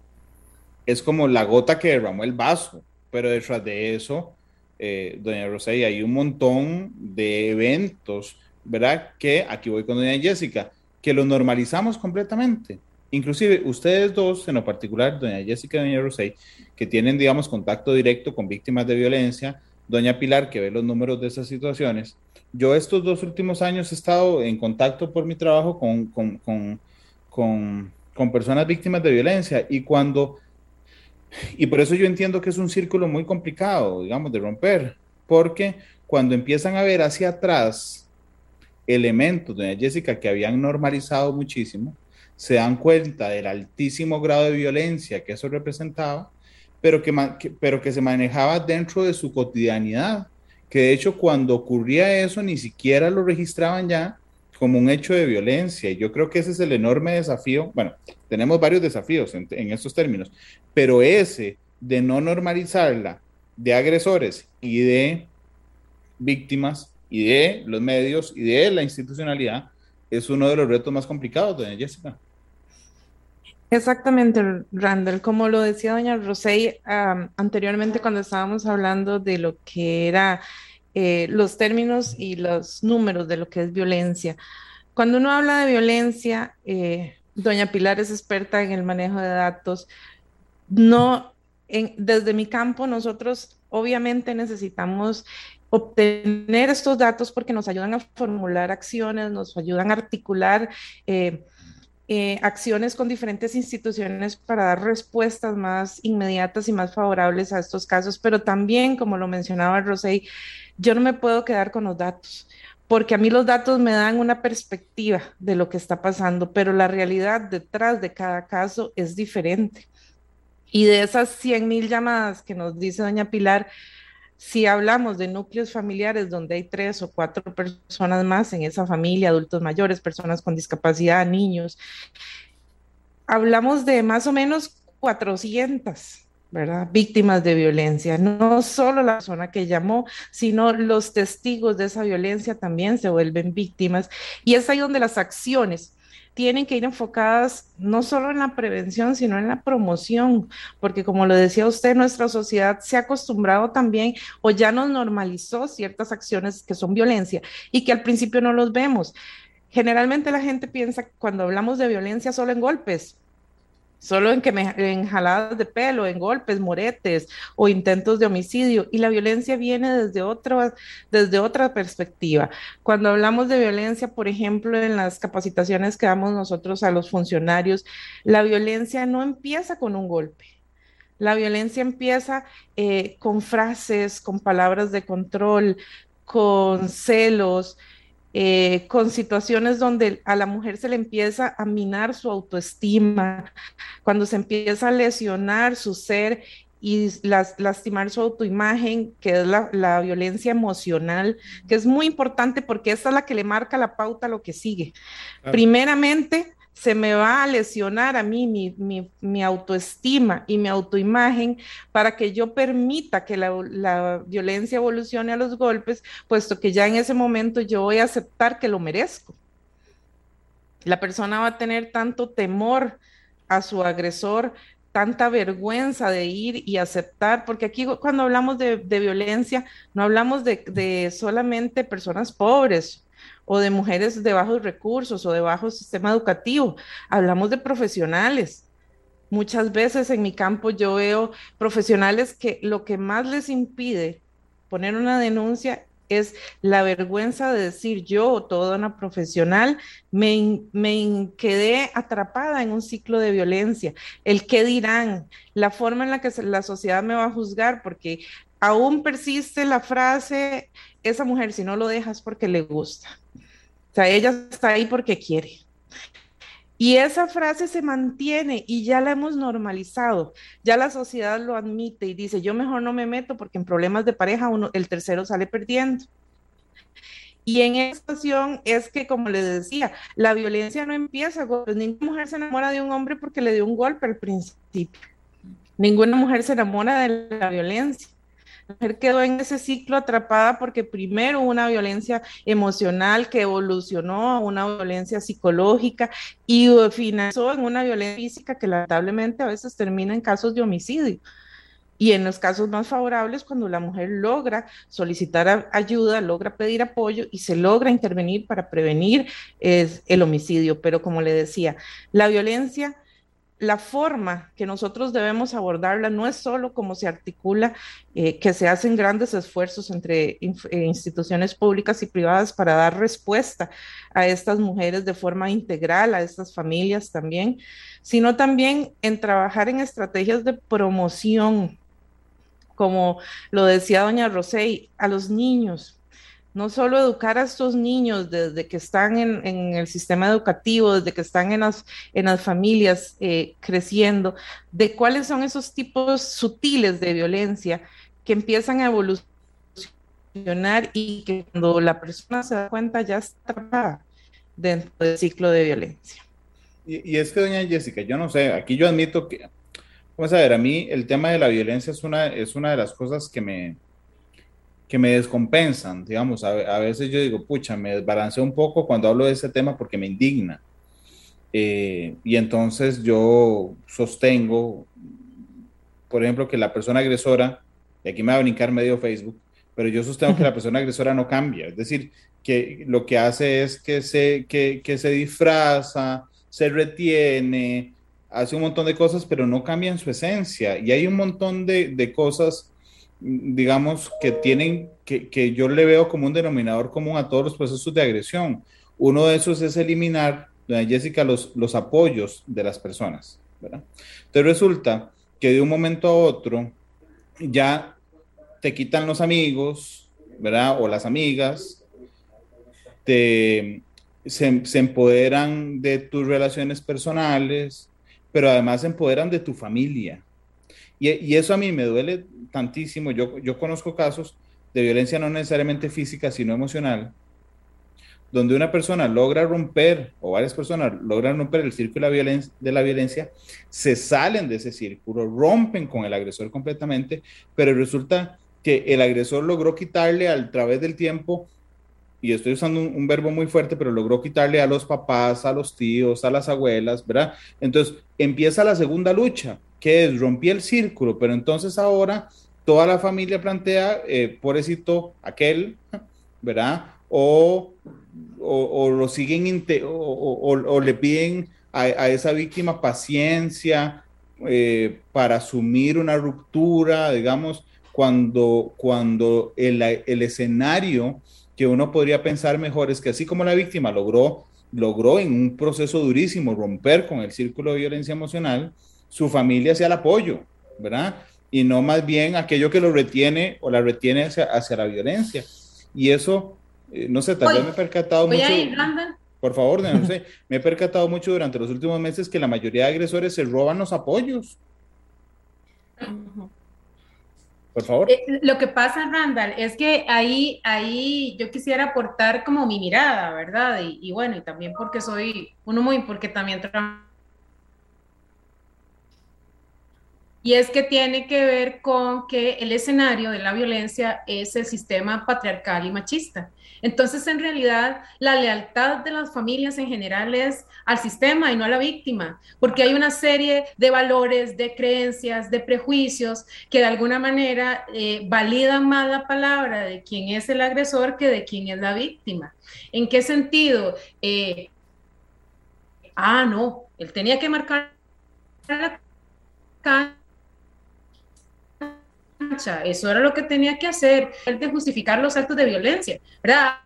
es como la gota que derramó el vaso, pero detrás de eso, eh, doña Rosella, hay un montón de eventos, ¿verdad? Que aquí voy con doña Jessica, que lo normalizamos completamente. Inclusive ustedes dos, en lo particular, doña Jessica y doña Rosey, que tienen, digamos, contacto directo con víctimas de violencia, doña Pilar, que ve los números de esas situaciones. Yo estos dos últimos años he estado en contacto por mi trabajo con, con, con con, personas víctimas de violencia y cuando, y por eso yo entiendo que es un círculo muy complicado, digamos, de romper, porque cuando empiezan a ver hacia atrás elementos, doña Jessica, que habían normalizado muchísimo, se dan cuenta del altísimo grado de violencia que eso representaba, pero que, pero que se manejaba dentro de su cotidianidad, que de hecho cuando ocurría eso ni siquiera lo registraban ya, como un hecho de violencia. Y yo creo que ese es el enorme desafío. Bueno, tenemos varios desafíos en, estos términos, pero ese de no normalizarla de agresores y de víctimas y de los medios y de la institucionalidad es uno de los retos más complicados, doña Jessica. Exactamente, Randall. Como lo decía doña Rosey anteriormente cuando estábamos hablando de lo que era eh, los términos y los números de lo que es violencia. Cuando uno habla de violencia, eh, doña Pilar es experta en el manejo de datos. No, desde mi campo, nosotros obviamente necesitamos obtener estos datos porque nos ayudan a formular acciones, nos ayudan a articular eh, acciones con diferentes instituciones para dar respuestas más inmediatas y más favorables a estos casos, pero también, como lo mencionaba Rosey, yo no me puedo quedar con los datos, porque a mí los datos me dan una perspectiva de lo que está pasando, pero la realidad detrás de cada caso es diferente. Y de esas 100 mil llamadas que nos dice doña Pilar, si hablamos de núcleos familiares donde hay tres o cuatro personas más en esa familia, adultos mayores, personas con discapacidad, niños, hablamos de más o menos 400 ¿verdad? Víctimas de violencia. No solo la persona que llamó, sino los testigos de esa violencia también se vuelven víctimas. Y es ahí donde las acciones tienen que ir enfocadas no solo en la prevención, sino en la promoción, porque como lo decía usted, nuestra sociedad se ha acostumbrado también o ya nos normalizó ciertas acciones que son violencia y que al principio no los vemos. Generalmente la gente piensa cuando hablamos de violencia solo en golpes, solo en que me, en jaladas de pelo, en golpes, moretes o intentos de homicidio. Y la violencia viene desde otra, desde otra perspectiva. Cuando hablamos de violencia, por ejemplo, en las capacitaciones que damos nosotros a los funcionarios, la violencia no empieza con un golpe. La violencia empieza eh, con frases, con palabras de control, con celos, eh, con situaciones donde a la mujer se le empieza a minar su autoestima, cuando se empieza a lesionar su ser y lastimar su autoimagen, que es la, la, violencia emocional, que es muy importante porque esta es la que le marca la pauta a lo que sigue. Primeramente, se me va a lesionar a mí mi, autoestima y mi autoimagen para que yo permita que la, violencia evolucione a los golpes, puesto que ya en ese momento yo voy a aceptar que lo merezco. La persona va a tener tanto temor a su agresor, tanta vergüenza de ir y aceptar, porque aquí cuando hablamos de, violencia, no hablamos de, de solamente personas pobres o de mujeres de bajos recursos o de bajo sistema educativo, hablamos de profesionales. Muchas veces en mi campo yo veo profesionales que lo que más les impide poner una denuncia es la vergüenza de decir yo, toda una profesional, me, me, quedé atrapada en un ciclo de violencia. El qué dirán, la forma en la que la sociedad me va a juzgar, porque aún persiste la frase, esa mujer si no lo dejas porque le gusta. Ella está ahí porque quiere. Y esa frase se mantiene y ya la hemos normalizado. Ya la sociedad lo admite y dice, yo mejor no me meto porque en problemas de pareja el tercero sale perdiendo. Y en esta situación es que, como les decía, la violencia no empieza, ninguna mujer se enamora de un hombre porque le dio un golpe al principio. Ninguna mujer se enamora de la violencia mujer quedó en ese ciclo atrapada porque primero una violencia emocional que evolucionó a una violencia psicológica y finalizó en una violencia física que lamentablemente a veces termina en casos de homicidio. Y en los casos más favorables, cuando la mujer logra solicitar ayuda, logra pedir apoyo y se logra intervenir para prevenir el homicidio. Pero como le decía, la violencia la forma que nosotros debemos abordarla no es solo como se articula, eh, que se hacen grandes esfuerzos entre eh, instituciones públicas y privadas para dar respuesta a estas mujeres de forma integral, a estas familias también, sino también en trabajar en estrategias de promoción, como lo decía doña Rosey, a los niños, no solo educar a estos niños desde que están en, el sistema educativo, desde que están en las, en las familias eh, creciendo, de cuáles son esos tipos sutiles de violencia que empiezan a evolucionar y que cuando la persona se da cuenta ya está dentro del ciclo de violencia. Y, es que, doña Jessica, yo no sé, aquí yo admito que, vamos a ver, a mí el tema de la violencia es una, es una de las cosas que me, que me descompensan, digamos, a, veces yo digo, pucha, me desbalanceo un poco cuando hablo de ese tema porque me indigna. Eh, y entonces yo sostengo, por ejemplo, que la persona agresora, y aquí me va a brincar medio Facebook, pero yo sostengo que la persona agresora no cambia, es decir, que lo que hace es que se, que, que se disfraza, se retiene, hace un montón de cosas, pero no cambia en su esencia. Y hay un montón de, de cosas digamos, que tienen, que, que, yo le veo como un denominador común a todos los procesos de agresión. Uno de esos es eliminar, doña Jessica, los, los apoyos de las personas, ¿verdad? Entonces resulta que de un momento a otro ya te quitan los amigos, ¿verdad? O las amigas, te, se, se empoderan de tus relaciones personales, pero además se empoderan de tu familia. Y, eso a mí me duele tantísimo. Yo, yo conozco casos de violencia no necesariamente física, sino emocional, donde una persona logra romper, o varias personas logran romper el círculo de la, violencia, se salen de ese círculo, rompen con el agresor completamente, pero resulta que el agresor logró quitarle a través del tiempo y estoy usando un, verbo muy fuerte, pero logró quitarle a los papás, a los tíos, a las abuelas, ¿verdad? Entonces empieza la segunda lucha, que es rompí el círculo, pero entonces ahora toda la familia plantea, eh, pobrecito aquel, ¿verdad? O, o, lo siguen, o, le piden a, esa víctima paciencia eh, para asumir una ruptura, digamos, cuando, cuando el, el escenario que uno podría pensar mejor es que así como la víctima logró, logró en un proceso durísimo romper con el círculo de violencia emocional, su familia sea el apoyo, ¿verdad? Y no más bien aquello que lo retiene o la retiene hacia, hacia la violencia. Y eso, eh, no sé, tal vez me he percatado mucho. por favor, no sé, me he percatado mucho durante los últimos meses que la mayoría de agresores se roban los apoyos. Por favor. Eh, lo que pasa, Randall, es que ahí, ahí yo quisiera aportar como mi mirada, ¿verdad? Y, bueno, y también porque soy uno muy, porque también trabajo. Y es que tiene que ver con que el escenario de la violencia es el sistema patriarcal y machista. Entonces, en realidad, la lealtad de las familias en general es al sistema y no a la víctima, porque hay una serie de valores, de creencias, de prejuicios que de alguna manera eh, validan más la palabra de quién es el agresor que de quién es la víctima. ¿En qué sentido? Eh, ah, no, él tenía que marcar eso era lo que tenía que hacer, de justificar los actos de violencia, ¿verdad?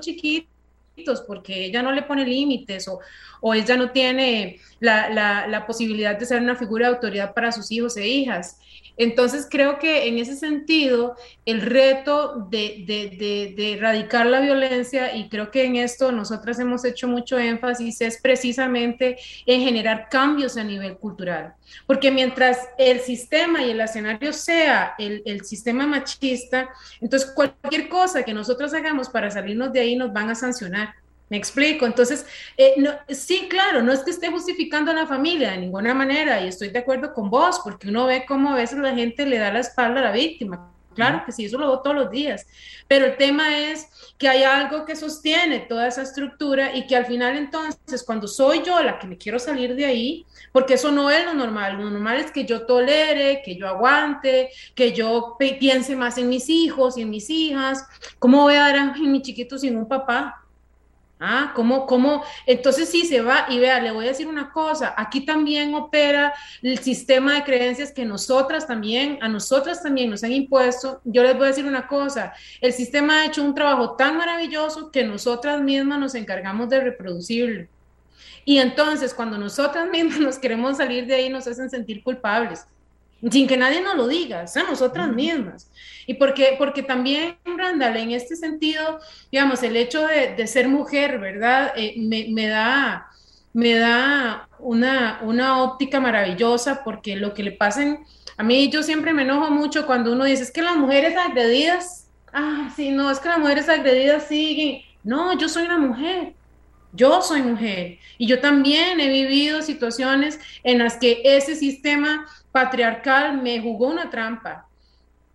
Chiquitos, porque ella no le pone límites o, o ella no tiene la, la, la, posibilidad de ser una figura de autoridad para sus hijos e hijas. Entonces creo que en ese sentido el reto de, de, de, erradicar la violencia, y creo que en esto nosotras hemos hecho mucho énfasis, es precisamente en generar cambios a nivel cultural. Porque mientras el sistema y el escenario sea el, el sistema machista, entonces cualquier cosa que nosotros hagamos para salirnos de ahí nos van a sancionar. Me explico. Entonces, eh, sí, claro, no es que esté justificando a la familia de ninguna manera y estoy de acuerdo con vos, porque uno ve cómo a veces la gente le da la espalda a la víctima. Claro que sí, eso lo veo todos los días. Pero el tema es que hay algo que sostiene toda esa estructura y que al final entonces, cuando soy yo la que me quiero salir de ahí, porque eso no es lo normal, lo normal es que yo tolere, que yo aguante, que yo piense más en mis hijos y en mis hijas. ¿Cómo voy a dar a mi chiquito sin un papá? Ah, ¿cómo, cómo? Entonces sí se va y vea, le voy a decir una cosa, aquí también opera el sistema de creencias que nosotras también, a nosotras también nos han impuesto. Yo les voy a decir una cosa, el sistema ha hecho un trabajo tan maravilloso que nosotras mismas nos encargamos de reproducirlo. Y entonces cuando nosotras mismas nos queremos salir de ahí nos hacen sentir culpables sin que nadie nos lo diga, son nosotras mismas. Y porque, porque también, Randall, en este sentido, digamos, el hecho de, ser mujer, ¿verdad? Eh, me, da, me da una, una óptica maravillosa porque lo que le pasen, a mí yo siempre me enojo mucho cuando uno dice, es que las mujeres agredidas, ah, sí, no, es que las mujeres agredidas siguen. No, yo soy una mujer. Yo soy mujer y yo también he vivido situaciones en las que ese sistema patriarcal me jugó una trampa,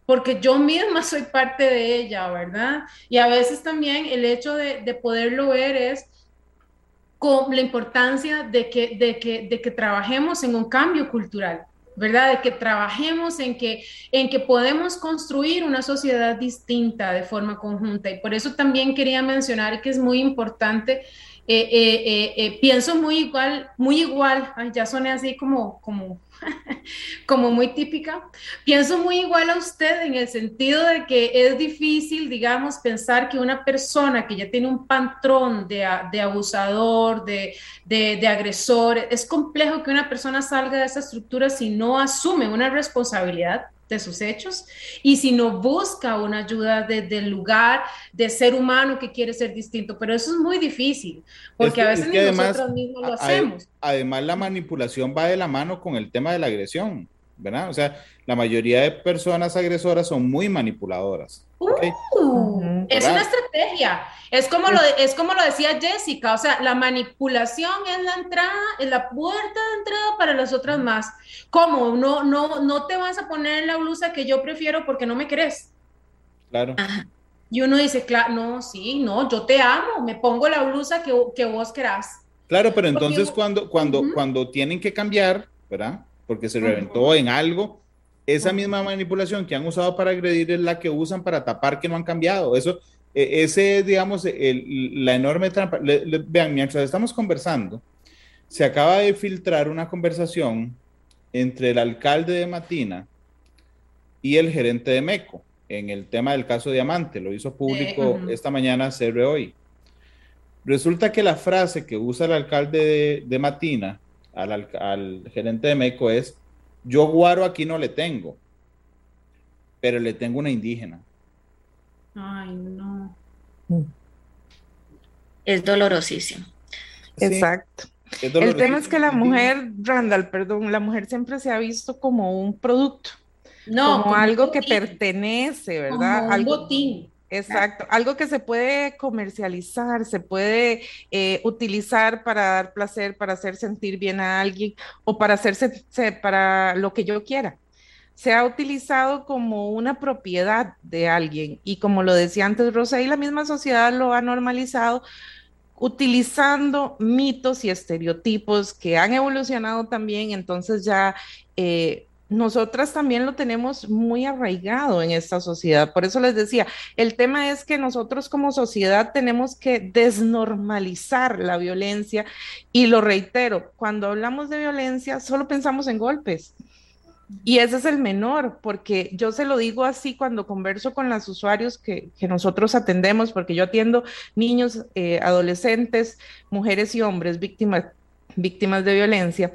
porque yo misma soy parte de ella, ¿verdad? Y a veces también el hecho de, poderlo ver es con la importancia de que, de, que, de que trabajemos en un cambio cultural. ¿verdad? De que trabajemos en que, en que podemos construir una sociedad distinta de forma conjunta. Y por eso también quería mencionar que es muy importante eh, eh, eh, pienso muy igual, muy igual, ya soné así como, como, como muy típica, pienso muy igual a usted en el sentido de que es difícil, digamos, pensar que una persona que ya tiene un patrón de, de abusador, de, de, de, agresor, es complejo que una persona salga de esa estructura si no asume una responsabilidad de sus hechos y si no busca una ayuda desde el lugar de ser humano que quiere ser distinto. Pero eso es muy difícil, porque a veces nosotros mismos lo hacemos. Además, la manipulación va de la mano con el tema de la agresión, ¿verdad? O sea, la mayoría de personas agresoras son muy manipuladoras. Uh, es una estrategia. Es como, lo es como lo decía Jessica, o sea, la manipulación es la entrada, es la puerta de entrada para las otras más. ¿Cómo? No, no, no te vas a poner la blusa que yo prefiero porque no me querés. Claro. Y uno dice, claro, no, sí, no, yo te amo, me pongo la blusa que, que vos querás. Claro, pero entonces cuando, cuando, cuando tienen que cambiar, ¿verdad? Porque se reventó en algo, esa misma manipulación que han usado para agredir es la que usan para tapar que no han cambiado. Eso, e, ese, digamos, la enorme trampa. vean, mientras estamos conversando, se acaba de filtrar una conversación entre el alcalde de Matina y el gerente de MECO en el tema del caso Diamante. Lo hizo público esta mañana CR hoy. Resulta que la frase que usa el alcalde de, Matina al, al gerente de MECO es, yo guaro aquí no le tengo, pero le tengo una indígena. Ay, no. Es dolorosísimo. Exacto. El tema es que la mujer, Randall, perdón, la mujer siempre se ha visto como un producto. No, como, algo que pertenece, ¿verdad? Como algo, botín. Exacto, algo que se puede comercializar, se puede eh, utilizar para dar placer, para hacer sentir bien a alguien o para hacerse para lo que yo quiera. Se ha utilizado como una propiedad de alguien y como lo decía antes Rosa, y la misma sociedad lo ha normalizado utilizando mitos y estereotipos que han evolucionado también, entonces ya eh, nosotras también lo tenemos muy arraigado en esta sociedad. Por eso les decía, el tema es que nosotros como sociedad tenemos que desnormalizar la violencia y lo reitero, cuando hablamos de violencia solo pensamos en golpes. Y ese es el menor, porque yo se lo digo así cuando converso con los usuarios que, nosotros atendemos, porque yo atiendo niños, eh, adolescentes, mujeres y hombres víctimas, víctimas de violencia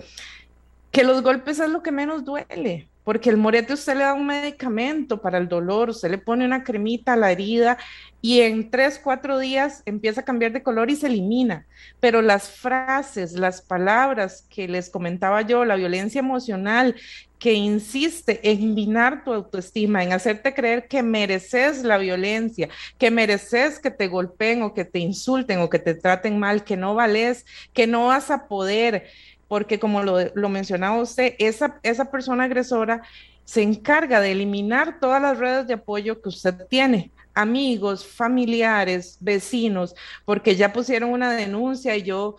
que los golpes es lo que menos duele, porque el morete usted le da un medicamento para el dolor, usted le pone una cremita a la herida y en tres, cuatro días empieza a cambiar de color y se elimina. Pero las frases, las palabras que les comentaba yo, la violencia emocional que insiste en minar tu autoestima, en hacerte creer que mereces la violencia, que mereces que te golpeen o que te insulten o que te traten mal, que no vales, que no vas a poder porque como lo, mencionaba usted, esa, esa persona agresora se encarga de eliminar todas las redes de apoyo que usted tiene, amigos, familiares, vecinos, porque ya pusieron una denuncia y yo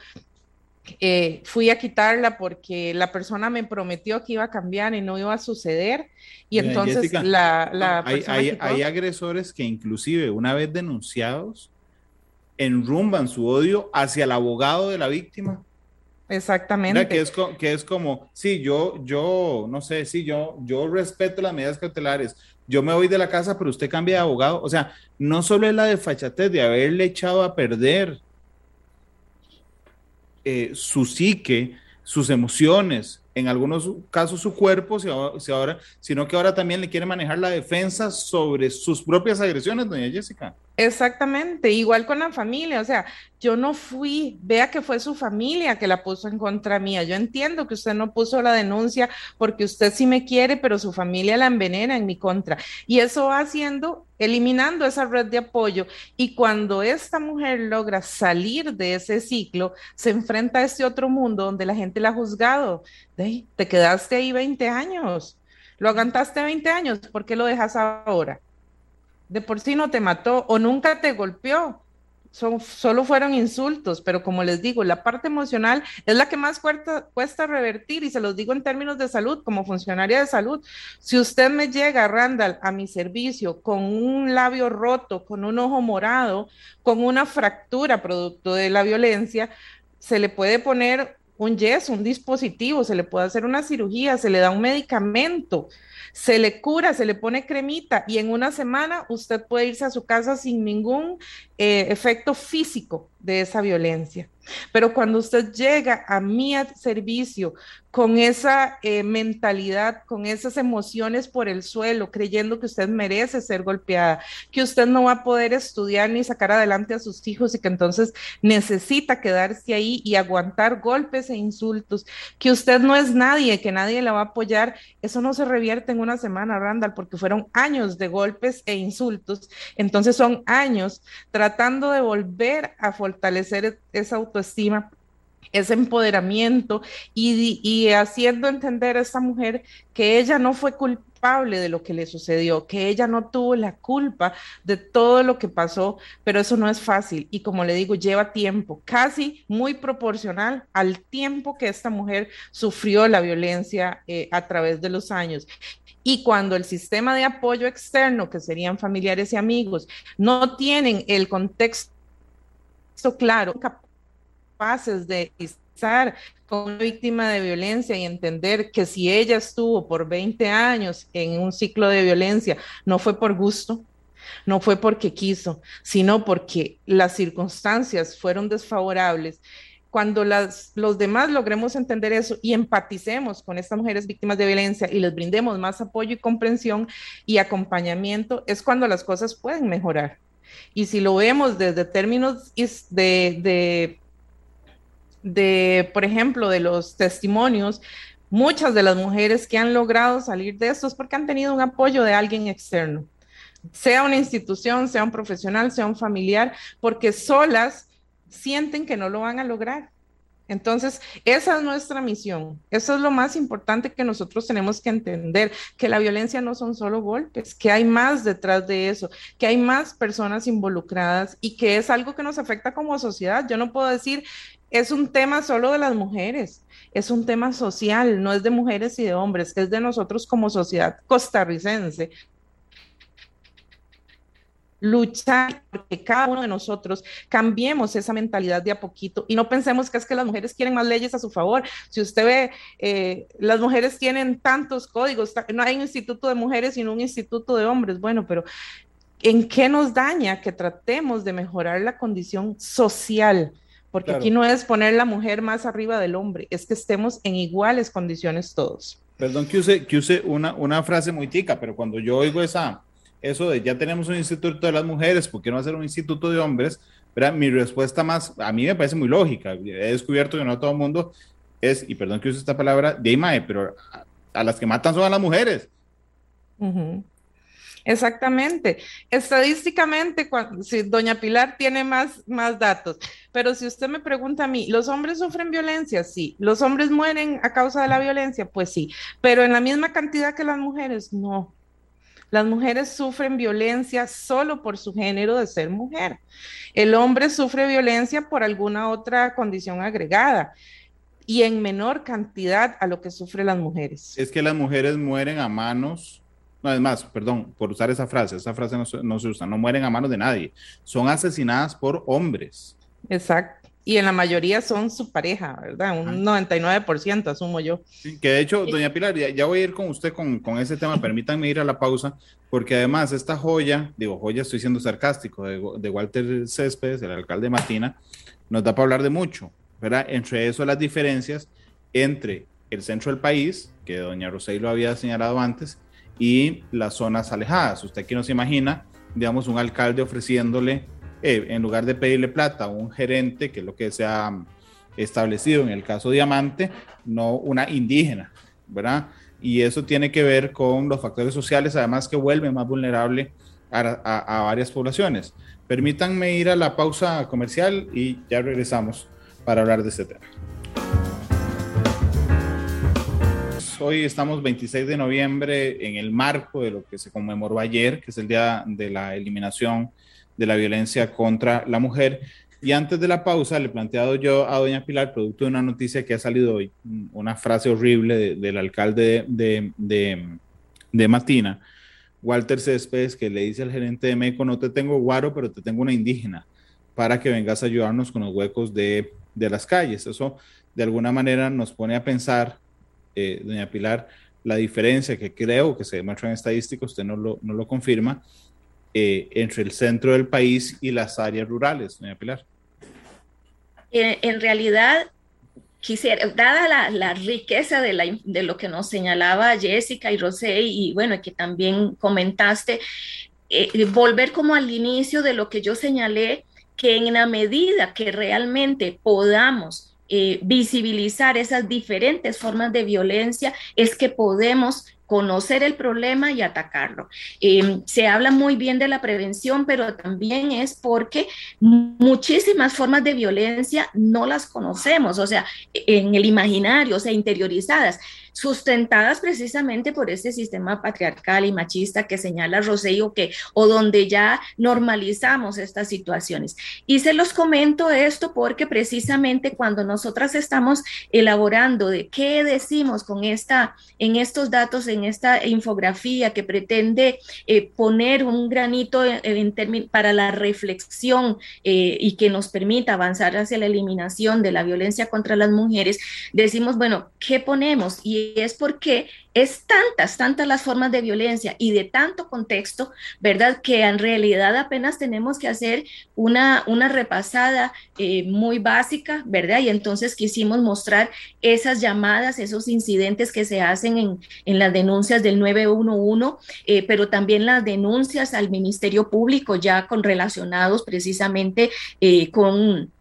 eh, fui a quitarla porque la persona me prometió que iba a cambiar y no iba a suceder. Y entonces la... hay, hay, agresores que inclusive una vez denunciados, enrumban su odio hacia el abogado de la víctima Exactamente. Que es, que es como, sí, yo, yo, no sé, sí, yo, yo respeto las medidas cautelares, yo me voy de la casa, pero usted cambia de abogado. O sea, no solo es la desfachatez de haberle echado a perder eh, su psique, sus emociones, en algunos casos su cuerpo, si ahora, sino que ahora también le quiere manejar la defensa sobre sus propias agresiones, doña Jessica. Exactamente, igual con la familia, o sea, yo no fui, vea que fue su familia que la puso en contra mía. Yo entiendo que usted no puso la denuncia porque usted sí me quiere, pero su familia la envenena en mi contra. Y eso va haciendo, eliminando esa red de apoyo. Y cuando esta mujer logra salir de ese ciclo, se enfrenta a este otro mundo donde la gente la ha juzgado. Te quedaste ahí 20 años, lo aguantaste 20 años, ¿por qué lo dejas ahora? de por sí no te mató o nunca te golpeó. Son, solo fueron insultos, pero como les digo, la parte emocional es la que más cuesta, cuesta revertir y se los digo en términos de salud, como funcionaria de salud. Si usted me llega, Randall, a mi servicio con un labio roto, con un ojo morado, con una fractura producto de la violencia, se le puede poner un yeso, un dispositivo, se le puede hacer una cirugía, se le da un medicamento se le cura, se le pone cremita y en una semana usted puede irse a su casa sin ningún eh, efecto físico de esa violencia. Pero cuando usted llega a mi servicio con esa eh, mentalidad, con esas emociones por el suelo, creyendo que usted merece ser golpeada, que usted no va a poder estudiar ni sacar adelante a sus hijos y que entonces necesita quedarse ahí y aguantar golpes e insultos, que usted no es nadie, que nadie la va a apoyar, eso no se revierte en una semana, Randall, porque fueron años de golpes e insultos. Entonces son años tratando de volver a fortalecer esa autoestima ese empoderamiento y, haciendo entender a esta mujer que ella no fue culpable de lo que le sucedió, que ella no tuvo la culpa de todo lo que pasó, pero eso no es fácil y como le digo, lleva tiempo, casi muy proporcional al tiempo que esta mujer sufrió la violencia eh, a través de los años. Y cuando el sistema de apoyo externo, que serían familiares y amigos, no tienen el contexto claro, capaces de estar con una víctima de violencia y entender que si ella estuvo por 20 años en un ciclo de violencia, no fue por gusto, no fue porque quiso, sino porque las circunstancias fueron desfavorables. Cuando las, los demás logremos entender eso y empaticemos con estas mujeres víctimas de violencia y les brindemos más apoyo y comprensión y acompañamiento, es cuando las cosas pueden mejorar. Y si lo vemos desde términos de, de de, por ejemplo, de los testimonios, muchas de las mujeres que han logrado salir de esto es porque han tenido un apoyo de alguien externo, sea una institución, sea un profesional, sea un familiar, porque solas sienten que no lo van a lograr. Entonces, esa es nuestra misión. Eso es lo más importante que nosotros tenemos que entender, que la violencia no son solo golpes, que hay más detrás de eso, que hay más personas involucradas y que es algo que nos afecta como sociedad. Yo no puedo decir, es un tema solo de las mujeres, es un tema social, no es de mujeres y de hombres, es de nosotros como sociedad costarricense. Luchar porque cada uno de nosotros cambiemos esa mentalidad de a poquito y no pensemos que es que las mujeres quieren más leyes a su favor. Si usted ve, eh, las mujeres tienen tantos códigos, no hay un instituto de mujeres sino un instituto de hombres. Bueno, pero ¿en qué nos daña que tratemos de mejorar la condición social? porque aquí no es poner la mujer más arriba del hombre, es que estemos en iguales condiciones todos. Perdón que use, que use una, una frase muy tica, pero cuando yo oigo esa, eso de ya tenemos un instituto de las mujeres, ¿por qué no hacer un instituto de hombres? Pero mi respuesta más, a mí me parece muy lógica, he descubierto que no todo el mundo es, y perdón que use esta palabra, de IMAE, pero a, las que matan son a las mujeres. Exactamente. Estadísticamente, si doña Pilar tiene más, más datos, pero si usted me pregunta a mí, ¿los hombres sufren violencia? Sí. ¿Los hombres mueren a causa de la violencia? Pues sí. Pero en la misma cantidad que las mujeres, no. Las mujeres sufren violencia solo por su género de ser mujer. El hombre sufre violencia por alguna otra condición agregada y en menor cantidad a lo que sufren las mujeres. Es que las mujeres mueren a manos no, es más, perdón por usar esa frase, esa frase no, no, se usa, no mueren a manos de nadie, son asesinadas por hombres. Exacto. Y en la mayoría son su pareja, ¿verdad? Un 99% asumo yo. que de hecho, doña Pilar, ya, voy a ir con usted con, con, ese tema, permítanme ir a la pausa, porque además esta joya, digo joya, estoy siendo sarcástico, de, de Walter Céspedes, el alcalde de Matina, nos da para hablar de mucho, ¿verdad? Entre eso las diferencias entre el centro del país, que doña Rosey lo había señalado antes, y las zonas alejadas. Usted aquí no se imagina, digamos, un alcalde ofreciéndole, eh, en lugar de pedirle plata a un gerente, que es lo que se ha establecido en el caso Diamante, no una indígena, ¿verdad? Y eso tiene que ver con los factores sociales, además que vuelven más vulnerable a, a varias poblaciones. Permítanme ir a la pausa comercial y ya regresamos para hablar de este tema. Hoy estamos 26 de noviembre en el marco de lo que se conmemoró ayer, que es el día de la eliminación de la violencia contra la mujer. Y antes de la pausa, le he planteado yo a doña Pilar, producto de una noticia que ha salido hoy, una frase horrible del alcalde de, de, de, Matina, Walter Céspedes, que le dice al gerente de MECO, no te tengo guaro, pero te tengo una indígena, para que vengas a ayudarnos con los huecos de, de las calles. Eso de alguna manera nos pone a pensar eh, doña Pilar, la diferencia que creo que se demuestra en estadística, usted no lo, no lo confirma, eh, entre el centro del país y las áreas rurales, doña Pilar. En, realidad, quisiera, dada la, riqueza de, la, lo que nos señalaba Jessica y Rosé, y bueno, que también comentaste, eh, volver como al inicio de lo que yo señalé, que en la medida que realmente podamos eh, visibilizar esas diferentes formas de violencia, es que podemos conocer el problema y atacarlo. Em, se habla muy bien de la prevención, pero también es porque muchísimas formas de violencia no las conocemos, o sea, en el imaginario, o sea, interiorizadas sustentadas precisamente por este sistema patriarcal y machista que señala Rosello, que, o donde ya normalizamos estas situaciones. Y se los comento esto porque precisamente cuando nosotras estamos elaborando de qué decimos con esta, en estos datos, en esta infografía que pretende eh, poner un granito en, para la reflexión eh, y que nos permita avanzar hacia la eliminación de la violencia contra las mujeres, decimos, bueno, ¿qué ponemos? Y es porque es tantas, tantas las formas de violencia y de tanto contexto, ¿verdad? Que en realidad apenas tenemos que hacer una, una repasada eh, muy básica, ¿verdad? Y entonces quisimos mostrar esas llamadas, esos incidentes que se hacen en, en las denuncias del 911, eh, pero también las denuncias al Ministerio Público ya con relacionados precisamente eh, con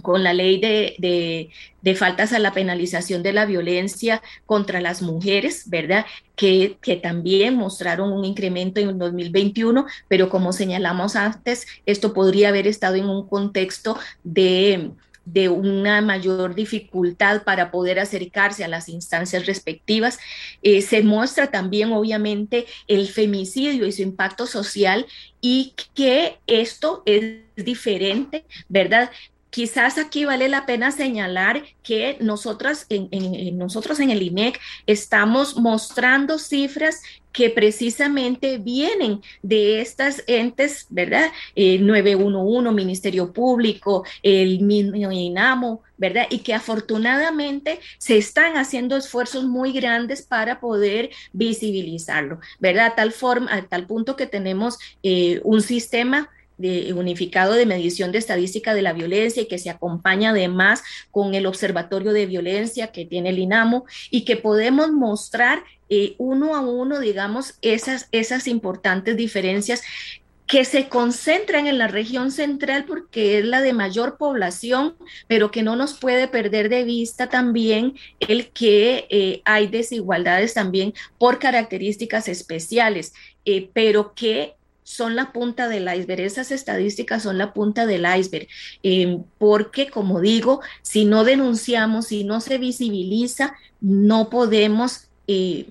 con la ley de, faltas a la penalización de la violencia contra las mujeres, ¿verdad? Que, que, también mostraron un incremento en el 2021, pero como señalamos antes, esto podría haber estado en un contexto de, de una mayor dificultad para poder acercarse a las instancias respectivas. Eh, se muestra también, obviamente, el femicidio y su impacto social y que esto es diferente, ¿verdad? Quizás aquí vale la pena señalar que nosotras en, nosotros en el INEC estamos mostrando cifras que precisamente vienen de estas entes, ¿verdad? El 911, Ministerio Público, el INAMO, ¿verdad? Y que afortunadamente se están haciendo esfuerzos muy grandes para poder visibilizarlo, ¿verdad? A tal forma, tal punto que tenemos eh, un sistema unificado de medición de estadística de la violencia y que se acompaña además con el Observatorio de Violencia que tiene el INAMO y que podemos mostrar eh, uno a uno, digamos, esas, esas importantes diferencias que se concentran en la región central porque es la de mayor población, pero que no nos puede perder de vista también el que eh, hay desigualdades también por características especiales, eh, pero que son la punta del iceberg, esas estadísticas son la punta del iceberg, eh, porque como digo, si no denunciamos, si no se visibiliza, no podemos eh,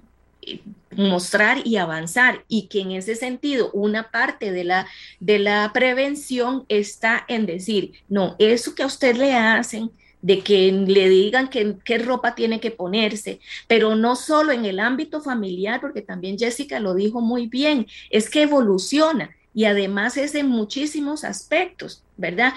mostrar y avanzar y que en ese sentido una parte de la, de la prevención está en decir, no, eso que a usted le hacen, de que le digan qué ropa tiene que ponerse, pero no solo en el ámbito familiar, porque también Jessica lo dijo muy bien, es que evoluciona y además es en muchísimos aspectos, ¿verdad?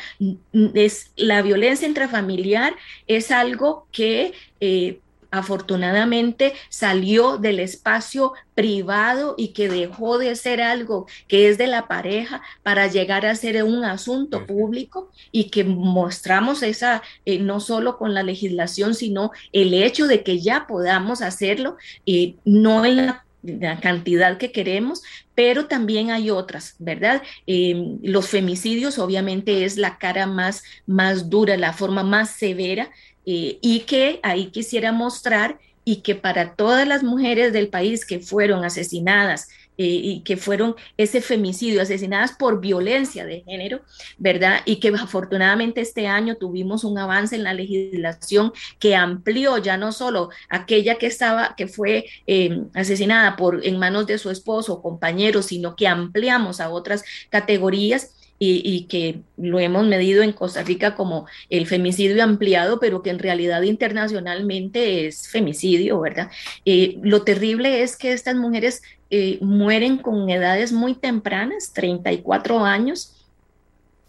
Es, la violencia intrafamiliar es algo que eh, afortunadamente salió del espacio privado y que dejó de ser algo que es de la pareja para llegar a ser un asunto público y que mostramos esa, eh, no solo con la legislación, sino el hecho de que ya podamos hacerlo, y no en la cantidad que queremos, pero también hay otras, ¿verdad? Em, los femicidios obviamente es la cara más, más dura, la forma más severa eh, y que ahí quisiera mostrar y que para todas las mujeres del país que fueron asesinadas eh, y que fueron ese femicidio, asesinadas por violencia de género, ¿verdad? Y que afortunadamente este año tuvimos un avance en la legislación que amplió ya no solo aquella que estaba, que fue eh, asesinada por en manos de su esposo o compañero, sino que ampliamos a otras categorías y, que lo hemos medido en Costa Rica como el femicidio ampliado, pero que en realidad internacionalmente es femicidio, ¿verdad? Eh, lo terrible es que estas mujeres eh, mueren con edades muy tempranas, 34 años,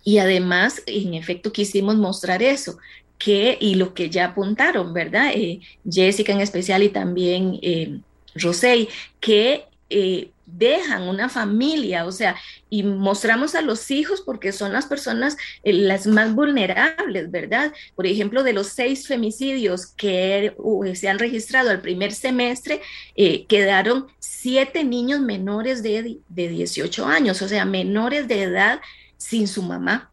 y además, en efecto, quisimos mostrar eso, que, y lo que ya apuntaron, ¿verdad? Eh, Jessica en especial y también eh, Rosey, que dejan una familia, o sea, y mostramos a los hijos porque son las personas eh, las más vulnerables, ¿verdad? Por ejemplo, de los seis femicidios que se han registrado al primer semestre, eh, quedaron siete niños menores de, de 18 años, o sea, menores de edad sin su mamá.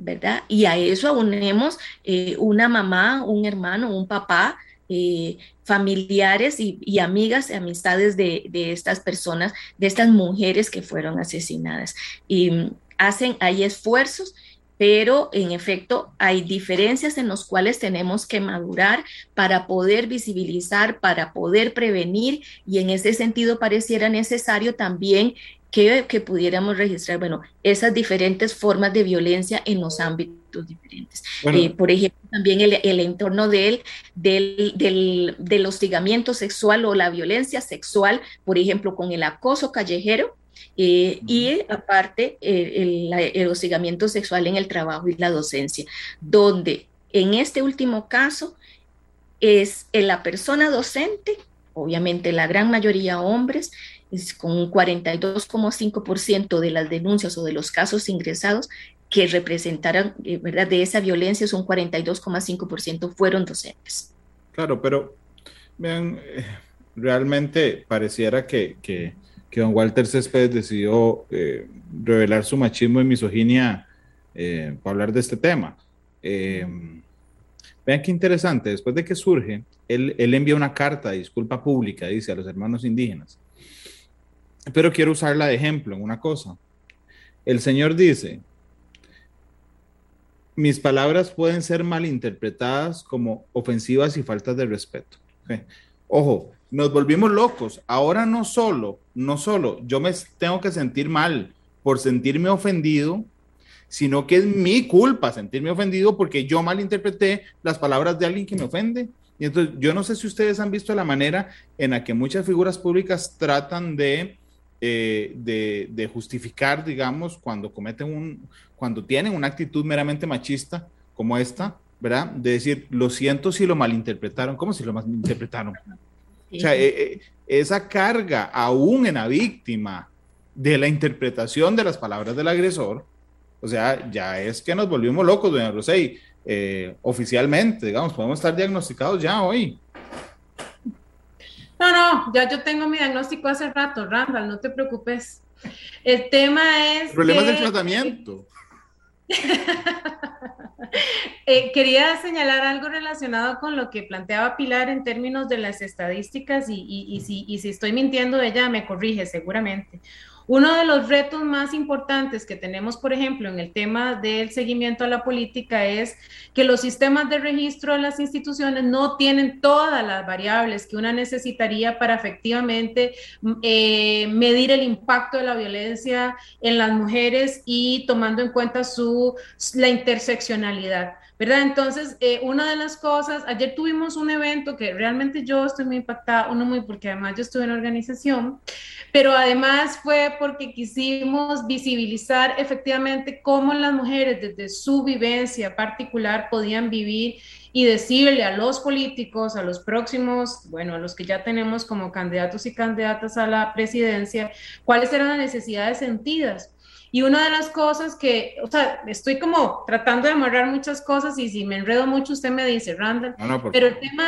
¿Verdad? Y a eso aunemos eh, una mamá, un hermano, un papá eh, familiares y, amigas, amistades de, de, estas personas, de estas mujeres que fueron asesinadas. Y mm, hacen, hay esfuerzos pero en efecto hay diferencias en las cuales tenemos que madurar para poder visibilizar, para poder prevenir y en ese sentido pareciera necesario también que, pudiéramos registrar, bueno, esas diferentes formas de violencia en los ámbitos diferentes. Eh, por ejemplo, también el, entorno del, del, del, del hostigamiento sexual o la violencia sexual, por ejemplo, con el acoso callejero, eh, y aparte el, el, hostigamiento sexual en el trabajo y la docencia, donde en este último caso es la persona docente, obviamente la gran mayoría hombres, es con un 42,5% de las denuncias o de los casos ingresados que representaran, eh, ¿verdad? De esa violencia, es un 42,5% fueron docentes. Claro, pero vean, eh, realmente pareciera que, que que don Walter Céspedes decidió eh, revelar su machismo y misoginia eh, para hablar de este tema. Eh, vean qué interesante, después de que surge, él, él, envía una carta de disculpa pública, dice, a los hermanos indígenas. Pero quiero usarla de ejemplo en una cosa. El Señor dice, mis palabras pueden ser malinterpretadas como ofensivas y faltas de respeto. Ojo, nos volvimos locos. Ahora no solo, no solo yo me tengo que sentir mal por sentirme ofendido, sino que es mi culpa sentirme ofendido porque yo malinterpreté las palabras de alguien que me ofende. Y entonces yo no sé si ustedes han visto la manera en la que muchas figuras públicas tratan de, eh, de, de, justificar, digamos, cuando cometen un, cuando tienen una actitud meramente machista como esta, ¿verdad? De decir, lo siento si lo malinterpretaron. ¿Cómo si lo malinterpretaron? O sea, eh, eh, esa carga aún en la víctima de la interpretación de las palabras del agresor, o sea, ya es que nos volvimos locos, doña Rosey, eh, oficialmente, digamos, podemos estar diagnosticados ya hoy. No, no, ya yo tengo mi diagnóstico hace rato, Randall, no te preocupes. El tema es... El problema es el tratamiento. Eh, quería señalar algo relacionado con lo que planteaba Pilar en términos de las estadísticas y, si, y si estoy mintiendo, ella me corrige seguramente. Uno de los retos más importantes que tenemos, por ejemplo, en el tema del seguimiento a la política es que los sistemas de registro de las instituciones no tienen todas las variables que una necesitaría para efectivamente eh, medir el impacto de la violencia en las mujeres y tomando en cuenta su, la interseccionalidad. ¿Verdad? Entonces, eh, una de las cosas, ayer tuvimos un evento que realmente yo estoy muy impactada, uno muy porque además yo estuve en organización, pero además fue porque quisimos visibilizar efectivamente cómo las mujeres desde su vivencia particular podían vivir y decirle a los políticos, a los próximos, bueno, a los que ya tenemos como candidatos y candidatas a la presidencia, cuáles eran las necesidades sentidas y una de las cosas que, o sea, estoy como tratando de amarrar muchas cosas y si me enredo mucho usted me dice, Randall, pero el tema,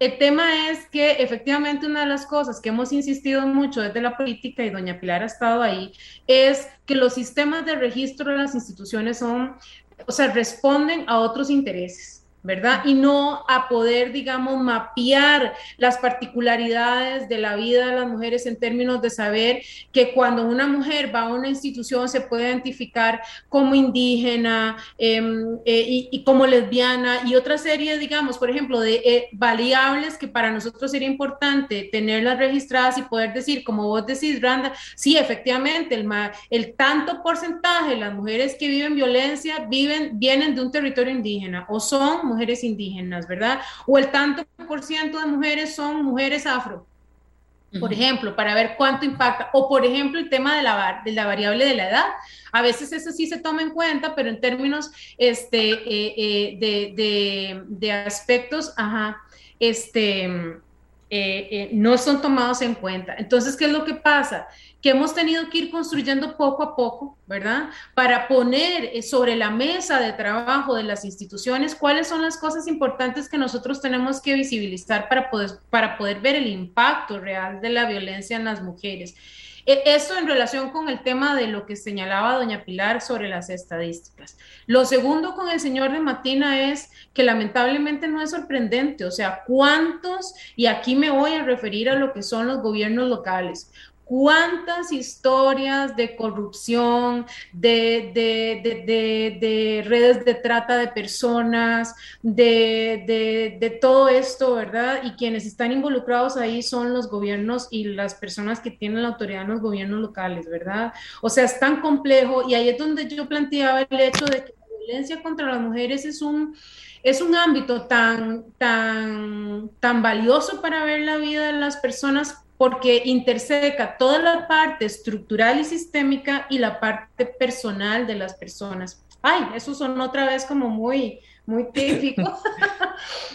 el tema es que efectivamente una de las cosas que hemos insistido mucho desde la política y doña Pilar ha estado ahí, es que los sistemas de registro de las instituciones son, o sea, responden a otros intereses. ¿Verdad? Y no a poder, digamos, mapear las particularidades de la vida de las mujeres en términos de saber que cuando una mujer va a una institución se puede identificar como indígena em, eh, y, como lesbiana y otra serie, digamos, por ejemplo, de eh, variables que para nosotros sería importante tenerlas registradas y poder decir, como vos decís, Randa, sí, efectivamente, el, el tanto porcentaje de las mujeres que viven violencia viven, vienen de un territorio indígena o son mujeres indígenas, ¿verdad? O el tanto por ciento de mujeres son mujeres afro, por ejemplo, para ver cuánto impacta. O por ejemplo, el tema de la, de la variable de la edad. A veces eso sí se toma en cuenta, pero en términos este, eh, eh, de, de, de, aspectos, ajá, este, eh, no son tomados en cuenta. Entonces, ¿qué es lo que pasa? Que hemos tenido que ir construyendo poco a poco, ¿verdad? Para poner eh, sobre la mesa de trabajo de las instituciones cuáles son las cosas importantes que nosotros tenemos que visibilizar para poder, para poder ver el impacto real de la violencia en las mujeres. E, esto en relación con el tema de lo que señalaba doña Pilar sobre las estadísticas. Lo segundo con el señor de Matina es que lamentablemente no es sorprendente, o sea, cuántos, y aquí me voy a referir a lo que son los gobiernos locales, cuántas historias de corrupción, de, de, redes de trata de personas, de, todo esto, ¿verdad? Y quienes están involucrados ahí son los gobiernos y las personas que tienen la autoridad en los gobiernos locales, ¿verdad? O sea, es tan complejo y ahí es donde yo planteaba el hecho de que la violencia contra las mujeres es un es un ámbito tan, tan, tan valioso para ver la vida de las personas porque interseca toda la parte estructural y sistémica y la parte personal de las personas. Ay, eso son otra vez como muy, muy típico,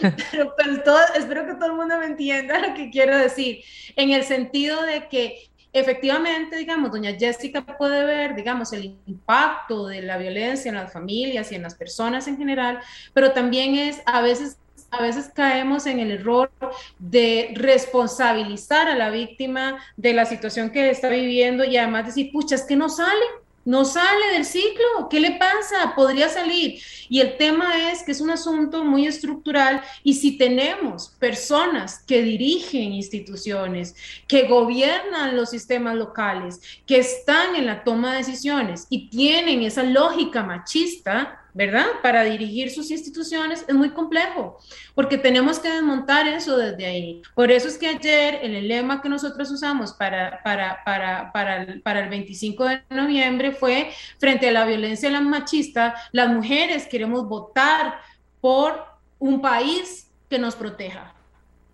pero todo, espero que todo el mundo me entienda lo que quiero decir, en el sentido de que efectivamente, digamos, doña Jessica puede ver, digamos, el impacto de la violencia en las familias y en las personas en general, pero también es a veces a veces caemos en el error de responsabilizar a la víctima de la situación que está viviendo y además decir, pucha, es que no sale, no sale del ciclo, ¿qué le pasa? Podría salir. Y el tema es que es un asunto muy estructural y si tenemos personas que dirigen instituciones, que gobiernan los sistemas locales, que están en la toma de decisiones y tienen esa lógica machista, ¿verdad? Para dirigir sus instituciones es muy complejo, porque tenemos que desmontar eso desde ahí. Por eso es que ayer el lema que nosotros usamos para, para, para, para, el, para el 25 de noviembre fue, frente a la violencia la machista, las mujeres queremos votar por un país que nos proteja.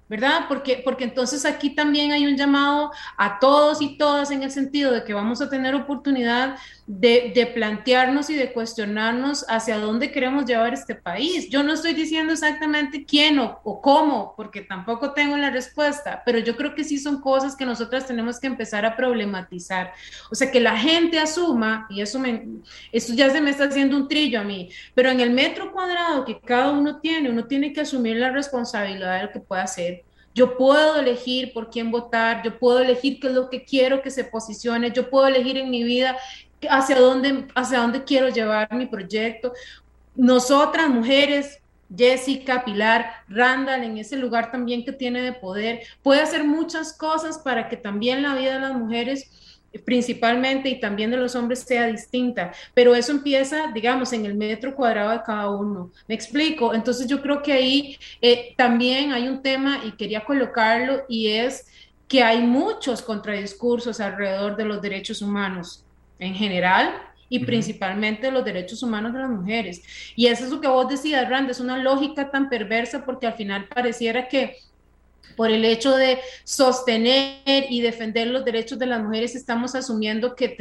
¿verdad? Porque, porque entonces aquí también hay un llamado a todos y todas en el sentido de que vamos a tener oportunidad de, plantearnos y de cuestionarnos hacia dónde queremos llevar este país. Yo no estoy diciendo exactamente quién o, cómo, porque tampoco tengo la respuesta, pero yo creo que sí son cosas que nosotras tenemos que empezar a problematizar. O sea, que la gente asuma, y eso, me, eso ya se me está haciendo un trillo a mí, pero en el metro cuadrado que cada uno tiene, uno tiene que asumir la responsabilidad de lo que puede hacer yo puedo elegir por quién votar, yo puedo elegir qué es lo que quiero que se posicione, yo puedo elegir en mi vida hacia dónde, hacia dónde quiero llevar mi proyecto. Nosotras, mujeres, Jessica, Pilar, Randall, en ese lugar también que tiene de poder, puede hacer muchas cosas para que también la vida de las mujeres principalmente y también de los hombres sea distinta, pero eso empieza, digamos, en el metro cuadrado de cada uno. ¿Me explico? Entonces yo creo que ahí eh, también hay un tema y quería colocarlo y es que hay muchos contradiscursos alrededor de los derechos humanos en general y principalmente los derechos humanos de las mujeres. Y eso es lo que vos decías, Rand, es una lógica tan perversa porque al final pareciera que por el hecho de sostener y defender los derechos de las mujeres, estamos asumiendo que,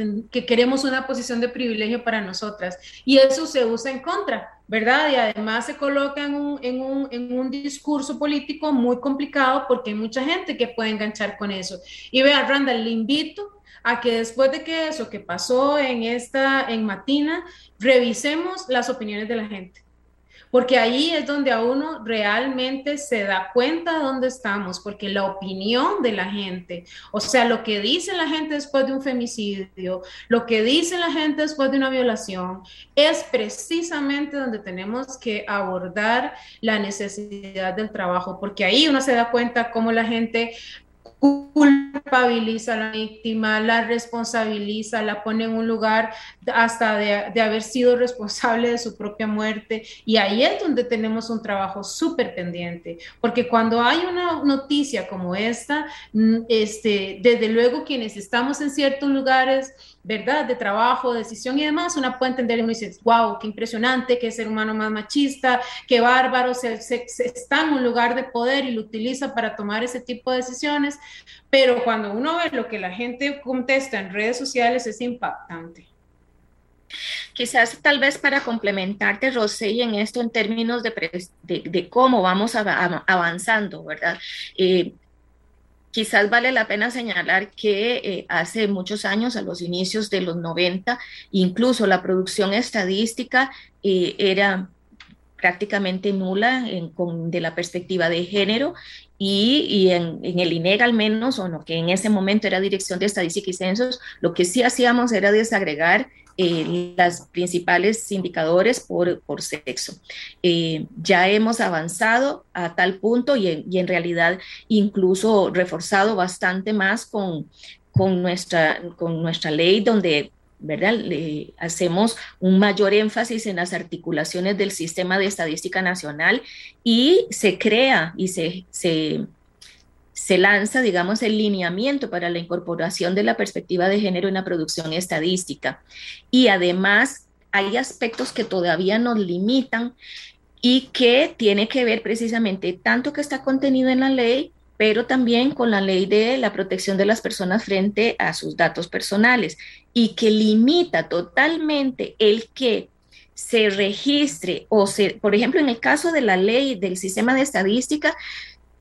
queremos una posición de privilegio para nosotras. Y eso se usa en contra, ¿verdad? Y además se coloca en un, en un, en un discurso político muy complicado porque hay mucha gente que puede enganchar con eso. Y vea, Randall, le invito a que después de que eso que pasó en esta, en Matina, revisemos las opiniones de la gente porque ahí es donde a uno realmente se da cuenta de dónde estamos, porque la opinión de la gente, o sea, lo que dice la gente después de un femicidio, lo que dice la gente después de una violación, es precisamente donde tenemos que abordar la necesidad del trabajo, porque ahí uno se da cuenta cómo la gente culpabiliza a la víctima, la responsabiliza, la pone en un lugar hasta de, haber sido responsable de su propia muerte. Y ahí es donde tenemos un trabajo súper pendiente, porque cuando hay una noticia como esta, mm, este, desde luego quienes estamos en ciertos lugares, ¿verdad? De trabajo, decisión y demás, una puede entender y uno dice, wow, qué impresionante, qué ser humano más machista, qué bárbaro, se, está en un lugar de poder y lo utiliza para tomar ese tipo de decisiones, pero cuando uno ve lo que la gente contesta en redes sociales es impactante. Quizás tal vez para complementarte, Rosé, en esto en términos de, cómo vamos avanzando, ¿verdad? Eh, Quizás vale la pena señalar que eh, hace muchos años, a los inicios de los 90, incluso la producción estadística eh, era prácticamente nula en, con, de la perspectiva de género y, en, el INEG al menos, o no, que en ese momento era Dirección de Estadística y Censos, lo que sí hacíamos era desagregar eh, las principales indicadores por, por sexo. Eh, ya hemos avanzado a tal punto y en, realidad incluso reforzado bastante más con, con, nuestra, con nuestra ley donde ¿verdad? Le hacemos un mayor énfasis en las articulaciones del sistema de estadística nacional y se crea y se, se, se lanza, digamos, el lineamiento para la incorporación de la perspectiva de género en la producción estadística. Y además hay aspectos que todavía nos limitan y que tiene que ver precisamente tanto que está contenido en la ley pero también con la ley de la protección de las personas frente a sus datos personales y que limita totalmente el que se registre o se, por ejemplo, en el caso de la ley del sistema de estadística,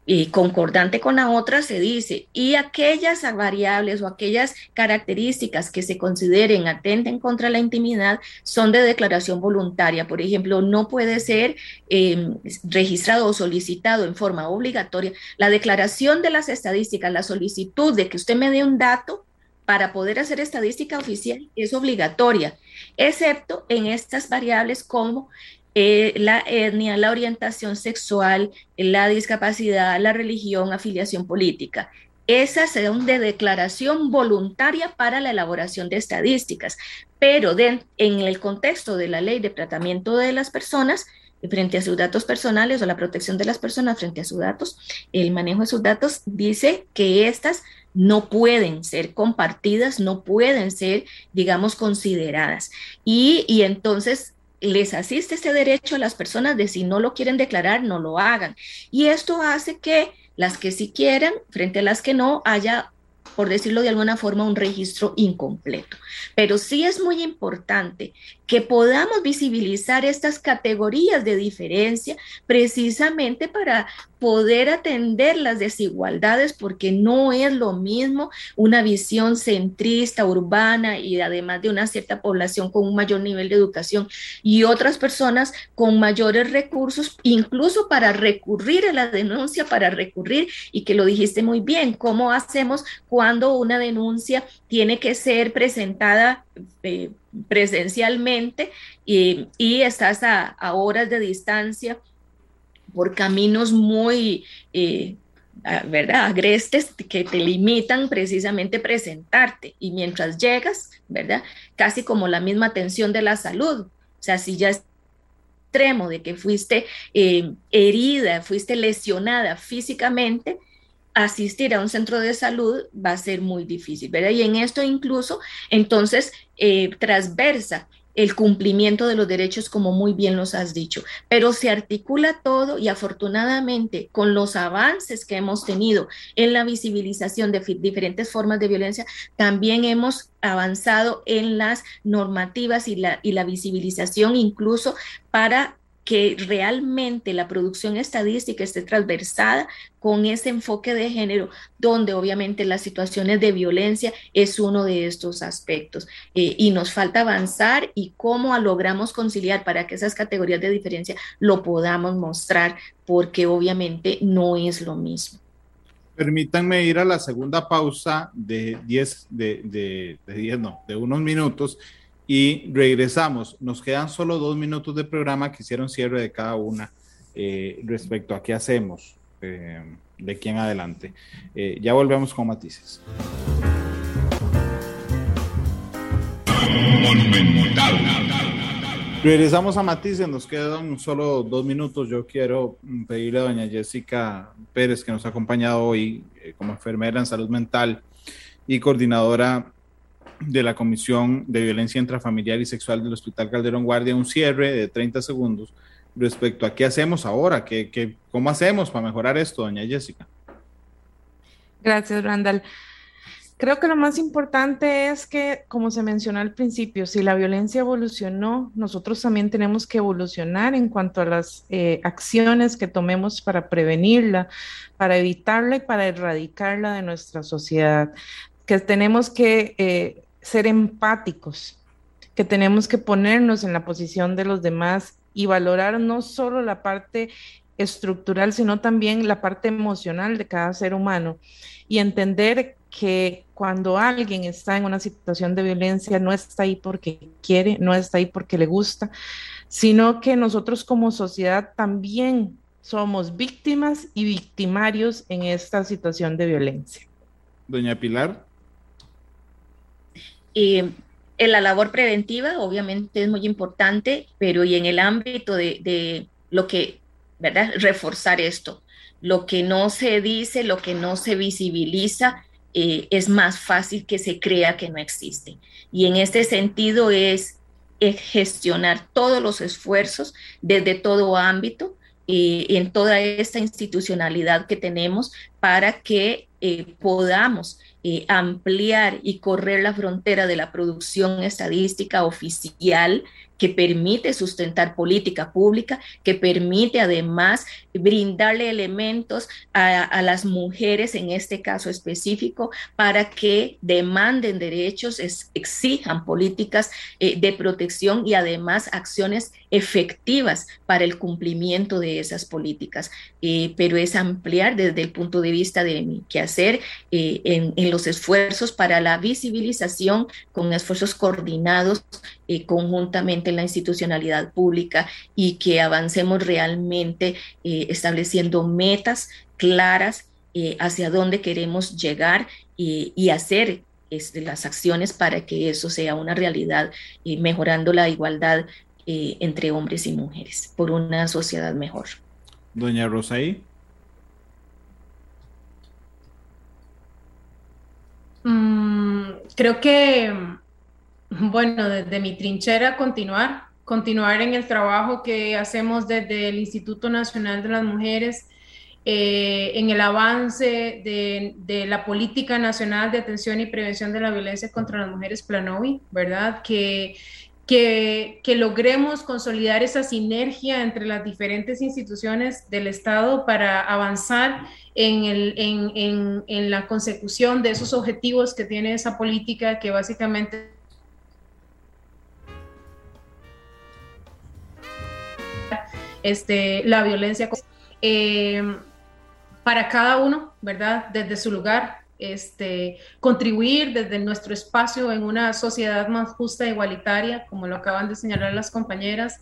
y concordante con la otra se dice, y aquellas variables o aquellas características que se consideren atenten contra la intimidad son de declaración voluntaria. Por ejemplo, no puede ser em, registrado o solicitado en forma obligatoria. La declaración de las estadísticas, la solicitud de que usted me dé un dato para poder hacer estadística oficial es obligatoria, excepto en estas variables como eh, la etnia, la orientación sexual, la discapacidad, la religión, afiliación política. Esas son de declaración voluntaria para la elaboración de estadísticas, pero en el contexto de la ley de tratamiento de las personas, frente a sus datos personales o la protección de las personas frente a sus datos, el manejo de sus datos dice que estas no pueden ser compartidas, no pueden ser, digamos, consideradas. Y entonces les asiste ese derecho a las personas de si no lo quieren declarar, no lo hagan. Y esto hace que las que sí quieran, frente a las que no, haya por decirlo de alguna forma, un registro incompleto. Pero sí es muy importante que podamos visibilizar estas categorías de diferencia precisamente para poder atender las desigualdades, porque no es lo mismo una visión centrista, urbana y además de una cierta población con un mayor nivel de educación y otras personas con mayores recursos, incluso para recurrir a la denuncia, para recurrir, y que lo dijiste muy bien, ¿cómo hacemos cuando una denuncia tiene que ser presentada? Eh, presencialmente y, estás a, horas de distancia por caminos muy, eh, ¿verdad? Agrestes que te limitan precisamente presentarte. Y mientras llegas, ¿verdad? Casi como la misma atención de la salud. O sea, si ya es extremo de que fuiste eh, herida, fuiste lesionada físicamente, asistir a un centro de salud va a ser muy difícil, ¿verdad? Y en esto incluso, entonces, eh, transversa el cumplimiento de los derechos, como muy bien los has dicho, pero se articula todo y afortunadamente con los avances que hemos tenido en la visibilización de diferentes formas de violencia, también hemos avanzado en las normativas y la, y la visibilización incluso para que realmente la producción estadística esté transversada con ese enfoque de género, donde obviamente las situaciones de violencia es uno de estos aspectos. Eh, y nos falta avanzar y cómo logramos conciliar para que esas categorías de diferencia lo podamos mostrar, porque obviamente no es lo mismo. Permítanme ir a la segunda pausa de 10, de, de, 10 no, de unos minutos y regresamos. Nos quedan solo dos minutos de programa que hicieron cierre de cada una eh, respecto a qué hacemos eh, de aquí en adelante. Eh, ya volvemos con matices. Regresamos a Matices, nos quedan solo dos minutos. Yo quiero pedirle a doña Jessica Pérez, que nos ha acompañado hoy como enfermera en salud mental y coordinadora de la Comisión de Violencia Intrafamiliar y Sexual del Hospital Calderón Guardia un cierre de 30 segundos respecto a qué hacemos ahora, qué, qué, cómo hacemos para mejorar esto, doña Jessica. Gracias, Randall. Creo que lo más importante es que, como se mencionó al principio, si la violencia evolucionó, nosotros también tenemos que evolucionar en cuanto a las eh, acciones que tomemos para prevenirla, para evitarla y para erradicarla de nuestra sociedad. Que tenemos que eh, ser empáticos, que tenemos que ponernos en la posición de los demás y valorar no solo la parte estructural, sino también la parte emocional de cada ser humano y entender que cuando alguien está en una situación de violencia no está ahí porque quiere, no está ahí porque le gusta, sino que nosotros como sociedad también somos víctimas y victimarios en esta situación de violencia. Doña Pilar. En la labor preventiva obviamente es muy importante, pero y en el ámbito de, de lo que, ¿verdad? Reforzar esto. Lo que no se dice, lo que no se visibiliza, eh, es más fácil que se crea que no existe. Y en este sentido es, gestionar todos los esfuerzos desde todo ámbito, y eh, en toda esta institucionalidad que tenemos para que eh, podamos ampliar y correr la frontera de la producción estadística oficial que permite sustentar política pública, que permite además brindarle elementos a, las mujeres en este caso específico para que demanden derechos, exijan políticas eh, de protección y además acciones efectivas para el cumplimiento de esas políticas. Eh, pero es ampliar desde el punto de vista de mi quehacer eh, en, en, los esfuerzos para la visibilización con esfuerzos coordinados conjuntamente en la institucionalidad pública y que avancemos realmente estableciendo metas claras eh, hacia dónde queremos llegar y hacer este, las acciones para que eso sea una realidad, y mejorando la igualdad eh, entre hombres y mujeres por una sociedad mejor. Doña Rosaí. Mm, creo que, bueno, desde mi trinchera continuar, continuar en el trabajo que hacemos desde el Instituto Nacional de las Mujeres, eh, en el avance de, la Política Nacional de Atención y Prevención de la Violencia contra las Mujeres, Planovi, ¿verdad? Que, que, logremos consolidar esa sinergia entre las diferentes instituciones del Estado para avanzar en, el, en, en la consecución de esos objetivos que tiene esa política que básicamente este, la violencia eh, para cada uno, ¿verdad? Desde su lugar, este, contribuir desde nuestro espacio en una sociedad más justa e igualitaria, como lo acaban de señalar las compañeras,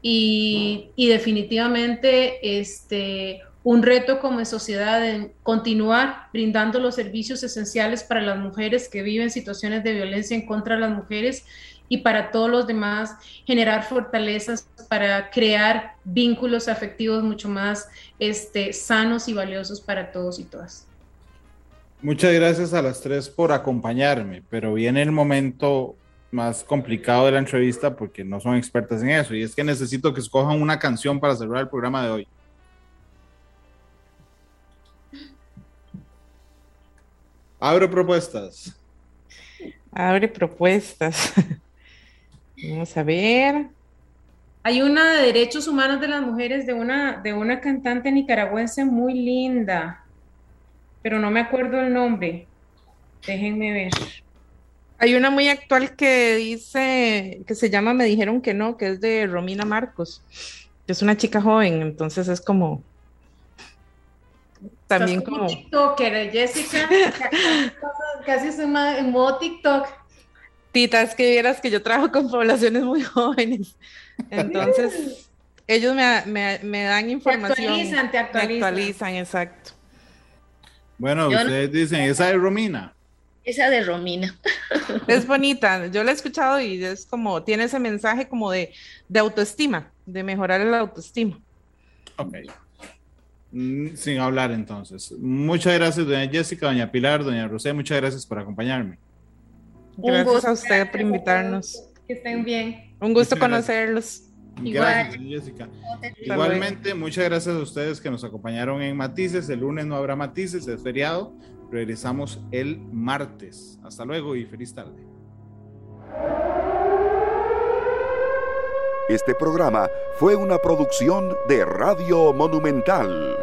y, definitivamente este, un reto como sociedad en continuar brindando los servicios esenciales para las mujeres que viven situaciones de violencia en contra de las mujeres y para todos los demás generar fortalezas para crear vínculos afectivos mucho más este, sanos y valiosos para todos y todas. Muchas gracias a las tres por acompañarme, pero viene el momento más complicado de la entrevista porque no son expertas en eso y es que necesito que escojan una canción para cerrar el programa de hoy. Abre propuestas. Abre propuestas. Vamos a ver. Hay una de derechos humanos de las mujeres de una, de una cantante nicaragüense muy linda, pero no me acuerdo el nombre. Déjenme ver. Hay una muy actual que dice, que se llama Me dijeron que no, que es de Romina Marcos, que es una chica joven, entonces es como... También como... TikToker, Jessica, casi es en modo TikTok. Tita, es que vieras que yo trabajo con poblaciones muy jóvenes. Entonces, ellos me, dan información. Te actualizan, te actualizan. actualizan, exacto. Bueno, ustedes dicen, esa de Romina. Esa de Romina. Es bonita, yo la he escuchado y es como, tiene ese mensaje como de, de autoestima, de mejorar el autoestima. Ok. Mm, sin hablar entonces. Muchas gracias, doña Jessica, doña Pilar, doña Rosé, muchas gracias por acompañarme. Gracias a usted por invitarnos. Que estén bien. Un gusto conocerlos. Gracias, Jessica. Igualmente, muchas gracias a ustedes que nos acompañaron en Matices. El lunes no habrá Matices, es feriado. Regresamos el martes. Hasta luego y feliz tarde. Este programa fue una producción de Radio Monumental.